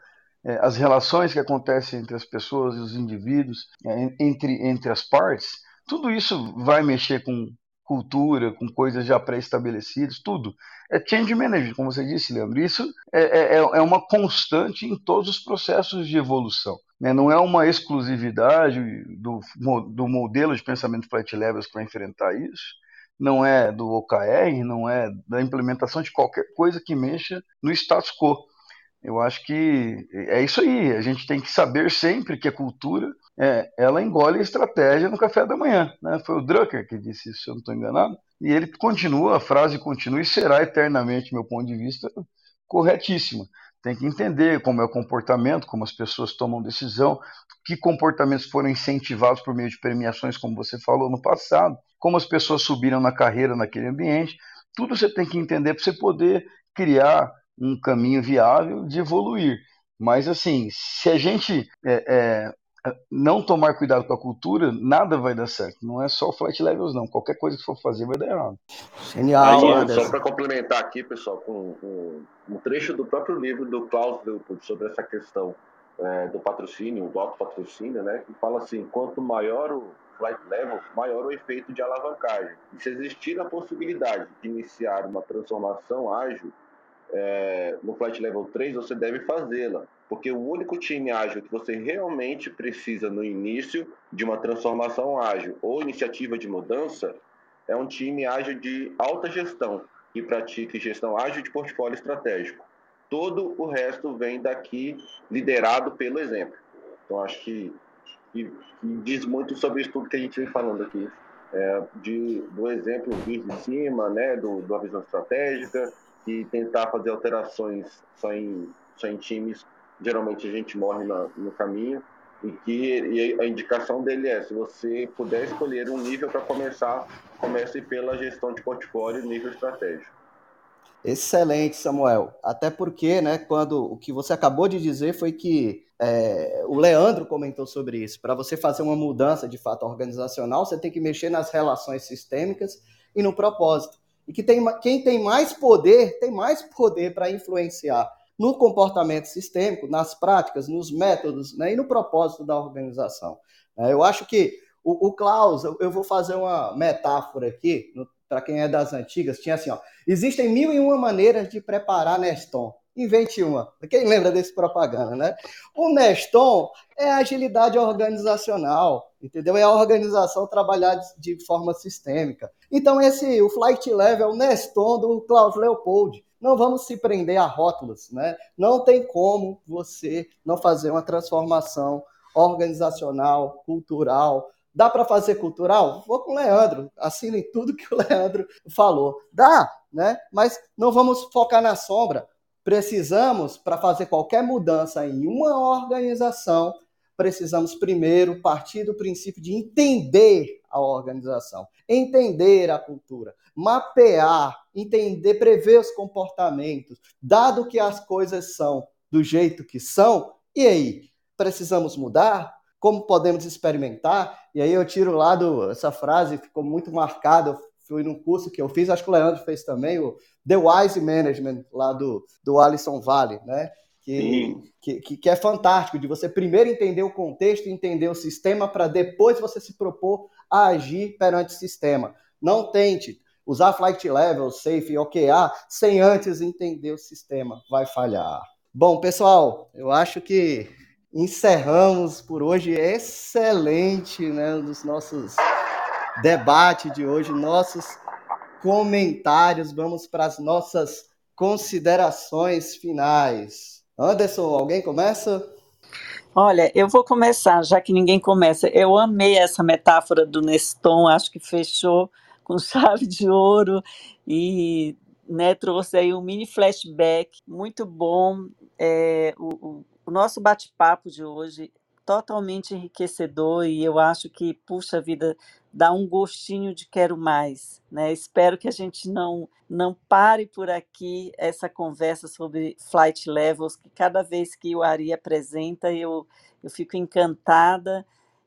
as relações que acontecem entre as pessoas e os indivíduos, é, entre, entre as partes, tudo isso vai mexer com cultura, com coisas já pré-estabelecidas, tudo. É change management, como você disse, Leandro. Isso é, é, é uma constante em todos os processos de evolução. Né? Não é uma exclusividade do, do modelo de pensamento flat levels vai enfrentar isso, não é do OKR, não é da implementação de qualquer coisa que mexa no status quo. Eu acho que é isso aí. A gente tem que saber sempre que a cultura é, ela engole a estratégia no café da manhã. Né? Foi o Drucker que disse isso, se eu não estou enganado. E ele continua, a frase continua e será eternamente, meu ponto de vista, corretíssima. Tem que entender como é o comportamento, como as pessoas tomam decisão, que comportamentos foram incentivados por meio de premiações, como você falou no passado, como as pessoas subiram na carreira naquele ambiente. Tudo você tem que entender para você poder criar um caminho viável de evoluir. Mas, assim, se a gente é, é, não tomar cuidado com a cultura, nada vai dar certo. Não é só flight levels, não. Qualquer coisa que for fazer vai dar errado. Genial, Aí, Só para complementar aqui, pessoal, com, com, um trecho do próprio livro do Klaus Leopold sobre essa questão é, do patrocínio, do auto-patrocínio, né, que fala assim, quanto maior o flight level, maior o efeito de alavancagem. E se existir a possibilidade de iniciar uma transformação ágil, é, no Flight Level 3, você deve fazê-la, porque o único time ágil que você realmente precisa no início de uma transformação ágil ou iniciativa de mudança é um time ágil de alta gestão, que pratique gestão ágil de portfólio estratégico. Todo o resto vem daqui liderado pelo exemplo. Então, acho que, que, que diz muito sobre isso tudo que a gente vem falando aqui é, de, do exemplo vir de cima, né, do, da visão estratégica, e tentar fazer alterações só em, só em times, geralmente a gente morre na, no caminho, e que e a indicação dele é, se você puder escolher um nível para começar, comece pela gestão de portfólio nível estratégico. Excelente, Samuel. Até porque, né, quando o que você acabou de dizer foi que é, o Leandro comentou sobre isso. Para você fazer uma mudança de fato organizacional, você tem que mexer nas relações sistêmicas e no propósito. E que tem, quem tem mais poder, tem mais poder para influenciar no comportamento sistêmico, nas práticas, nos métodos né, e no propósito da organização. É, eu acho que o, o Klaus, eu vou fazer uma metáfora aqui, para quem é das antigas, tinha assim, ó, existem mil e uma maneiras de preparar Neston. Invente uma. Quem lembra desse propaganda, né? O Neston é a agilidade organizacional, entendeu? É a organização trabalhar de forma sistêmica. Então, esse, o Flight Level é o Neston do Klaus Leopold. Não vamos se prender a rótulos, né? Não tem como você não fazer uma transformação organizacional, cultural, Dá para fazer cultural? Vou com o Leandro, assinem tudo que o Leandro falou. Dá, né? Mas não vamos focar na sombra. Precisamos, para fazer qualquer mudança em uma organização, precisamos primeiro partir do princípio de entender a organização, entender a cultura, mapear, entender, prever os comportamentos, dado que as coisas são do jeito que são, e aí? Precisamos mudar? como podemos experimentar. E aí eu tiro lá do, essa frase, ficou muito marcada. Fui num curso que eu fiz, acho que o Leandro fez também, o The Wise Management, lá do, do Alisson Vale, né? Que, que, que, é fantástico, de você primeiro entender o contexto, entender o sistema, para depois você se propor a agir perante o sistema. Não tente usar flight level, safe, OKA, sem antes entender o sistema. Vai falhar. Bom, pessoal, eu acho que encerramos por hoje. Excelente, né? Um dos nossos debates de hoje, nossos comentários. Vamos para as nossas considerações finais. Anderson, alguém começa? Olha, eu vou começar, já que ninguém começa. Eu amei essa metáfora do Neston, acho que fechou com chave de ouro e né, trouxe aí um mini flashback muito bom. É, o, o nosso bate-papo de hoje totalmente enriquecedor e eu acho que, puxa vida, dá um gostinho de quero mais. Né? Espero que a gente não, não pare por aqui essa conversa sobre flight levels, que cada vez que o Ari apresenta, eu, eu fico encantada,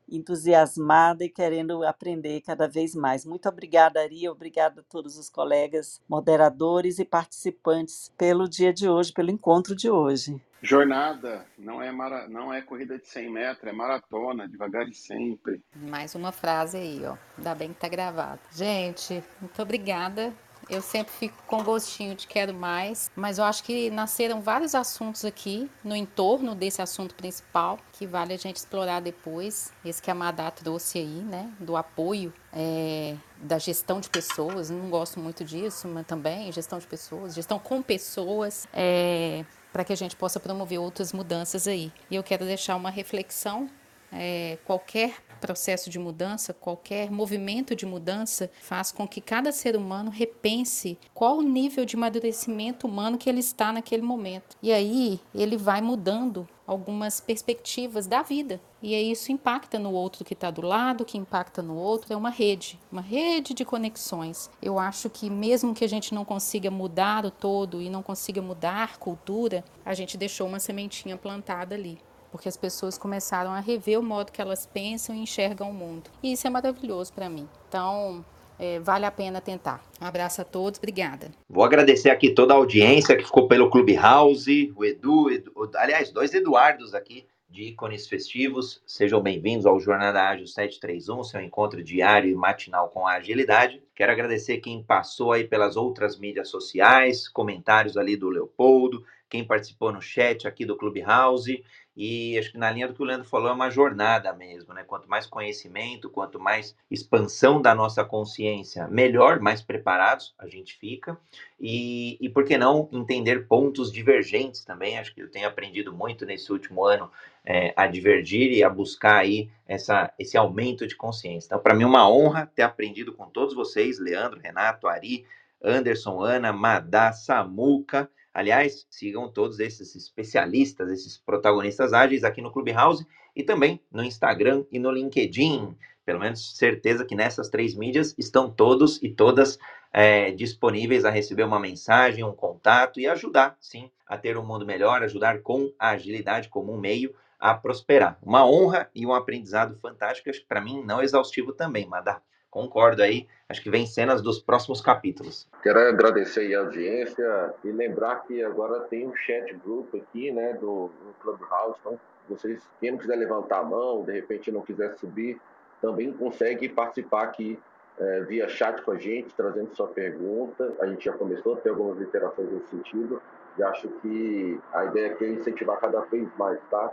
entusiasmada e querendo aprender cada vez mais. Muito obrigada, Ari, obrigada a todos os colegas, moderadores e participantes pelo dia de hoje, pelo encontro de hoje. Jornada não é, mara... não é corrida de 100 metros, é maratona, devagar e sempre. Mais uma frase aí, ó. Ainda bem que tá gravado. Gente, muito obrigada. Eu sempre fico com gostinho de quero mais, mas eu acho que nasceram vários assuntos aqui no entorno desse assunto principal que vale a gente explorar depois. Esse que a Madá trouxe aí, né, do apoio é, da gestão de pessoas. Não gosto muito disso, mas também gestão de pessoas, gestão com pessoas. É, para que a gente possa promover outras mudanças aí. E eu quero deixar uma reflexão. É, qualquer processo de mudança, qualquer movimento de mudança faz com que cada ser humano repense qual o nível de amadurecimento humano que ele está naquele momento. E aí ele vai mudando algumas perspectivas da vida. E aí isso impacta no outro que está do lado, que impacta no outro, é uma rede, uma rede de conexões. Eu acho que mesmo que a gente não consiga mudar o todo e não consiga mudar cultura, a gente deixou uma sementinha plantada ali. Porque as pessoas começaram a rever o modo que elas pensam e enxergam o mundo. E isso é maravilhoso para mim. Então, é, vale a pena tentar. Um abraço a todos, obrigada. Vou agradecer aqui toda a audiência que ficou pelo Clubhouse, o Edu, Edu aliás, dois Eduardos aqui de ícones festivos. Sejam bem-vindos ao Jornada Ágil 731, seu encontro diário e matinal com a agilidade. Quero agradecer quem passou aí pelas outras mídias sociais, comentários ali do Leopoldo, quem participou no chat aqui do Clubhouse E acho que na linha do que o Leandro falou, é uma jornada mesmo, né? Quanto mais conhecimento, quanto mais expansão da nossa consciência, melhor, mais preparados a gente fica. E, e por que não entender pontos divergentes também? Acho que eu tenho aprendido muito nesse último ano é, a divergir e a buscar aí essa, esse aumento de consciência. Então, para mim, uma honra ter aprendido com todos vocês, Leandro, Renato, Ari, Anderson, Ana, Madá, Samuca. Aliás, sigam todos esses especialistas, esses protagonistas ágeis aqui no Clubhouse e também no Instagram e no LinkedIn. Pelo menos certeza que nessas três mídias estão todos e todas é, disponíveis a receber uma mensagem, um contato e ajudar, sim, a ter um mundo melhor, ajudar com a agilidade como um meio a prosperar. Uma honra e um aprendizado fantástico, para mim não exaustivo também, Madá concordo aí. Acho que vem cenas dos próximos capítulos. Quero agradecer a audiência e lembrar que agora tem um chat group aqui, né, do, do Clubhouse. Então, vocês, quem não quiser levantar a mão, de repente não quiser subir, também consegue participar aqui é, via chat com a gente, trazendo sua pergunta. A gente já começou a ter algumas interações nesse sentido. E acho que a ideia aqui é incentivar cada vez mais, tá?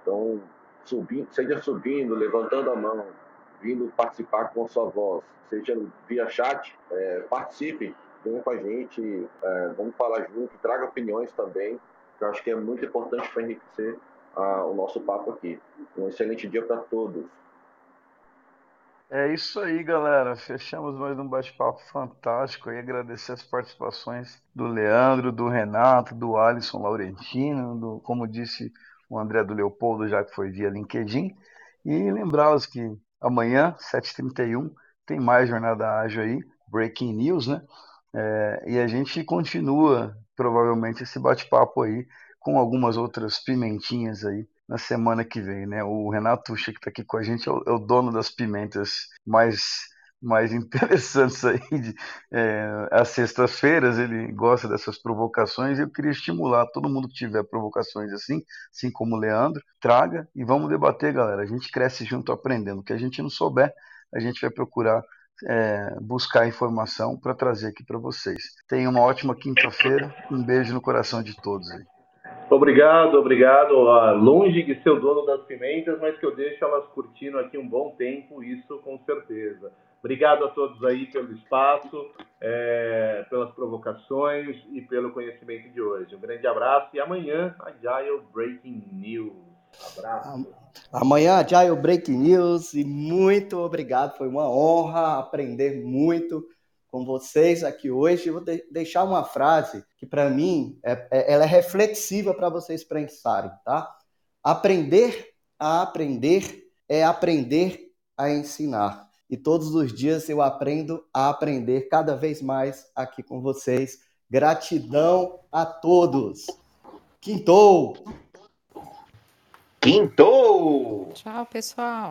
Então, subindo, seja subindo, levantando a mão, vindo participar com a sua voz, seja via chat, é, participe, venha com a gente, é, vamos falar junto, traga opiniões também, que eu acho que é muito importante para enriquecer ah, o nosso papo aqui. Um excelente dia para todos. É isso aí, galera. Fechamos mais um bate-papo fantástico e agradecer as participações do Leandro, do Renato, do Alisson Laurentino, do, como disse o André do Leopoldo, já que foi via LinkedIn. E lembrá-los que Amanhã, 7h31, tem mais Jornada Ágil aí, Breaking News, né? É, e a gente continua, provavelmente, esse bate-papo aí com algumas outras pimentinhas aí na semana que vem, né? O Renato Tuxa, que está aqui com a gente, é o, é o dono das pimentas mais mais interessantes aí. De, é, às sextas-feiras ele gosta dessas provocações eu queria estimular todo mundo que tiver provocações assim, assim como o Leandro, traga e vamos debater, galera. A gente cresce junto aprendendo. O que a gente não souber, a gente vai procurar é, buscar informação para trazer aqui para vocês. Tenham uma ótima quinta-feira. Um beijo no coração de todos aí. Obrigado, obrigado. Longe de ser o dono das pimentas, mas que eu deixo elas curtindo aqui um bom tempo, isso com certeza. Obrigado a todos aí pelo espaço, é, pelas provocações e pelo conhecimento de hoje. Um grande abraço e amanhã, Agile Breaking News. Abraço. Amanhã, Agile Breaking News e muito obrigado. Foi uma honra aprender muito com vocês aqui hoje. Eu vou de deixar uma frase que, para mim, é, é, ela é reflexiva para vocês pensarem, tá? Aprender a aprender é aprender a ensinar e todos os dias eu aprendo a aprender cada vez mais aqui com vocês. Gratidão a todos. Quintou! Quintou! Tchau, pessoal.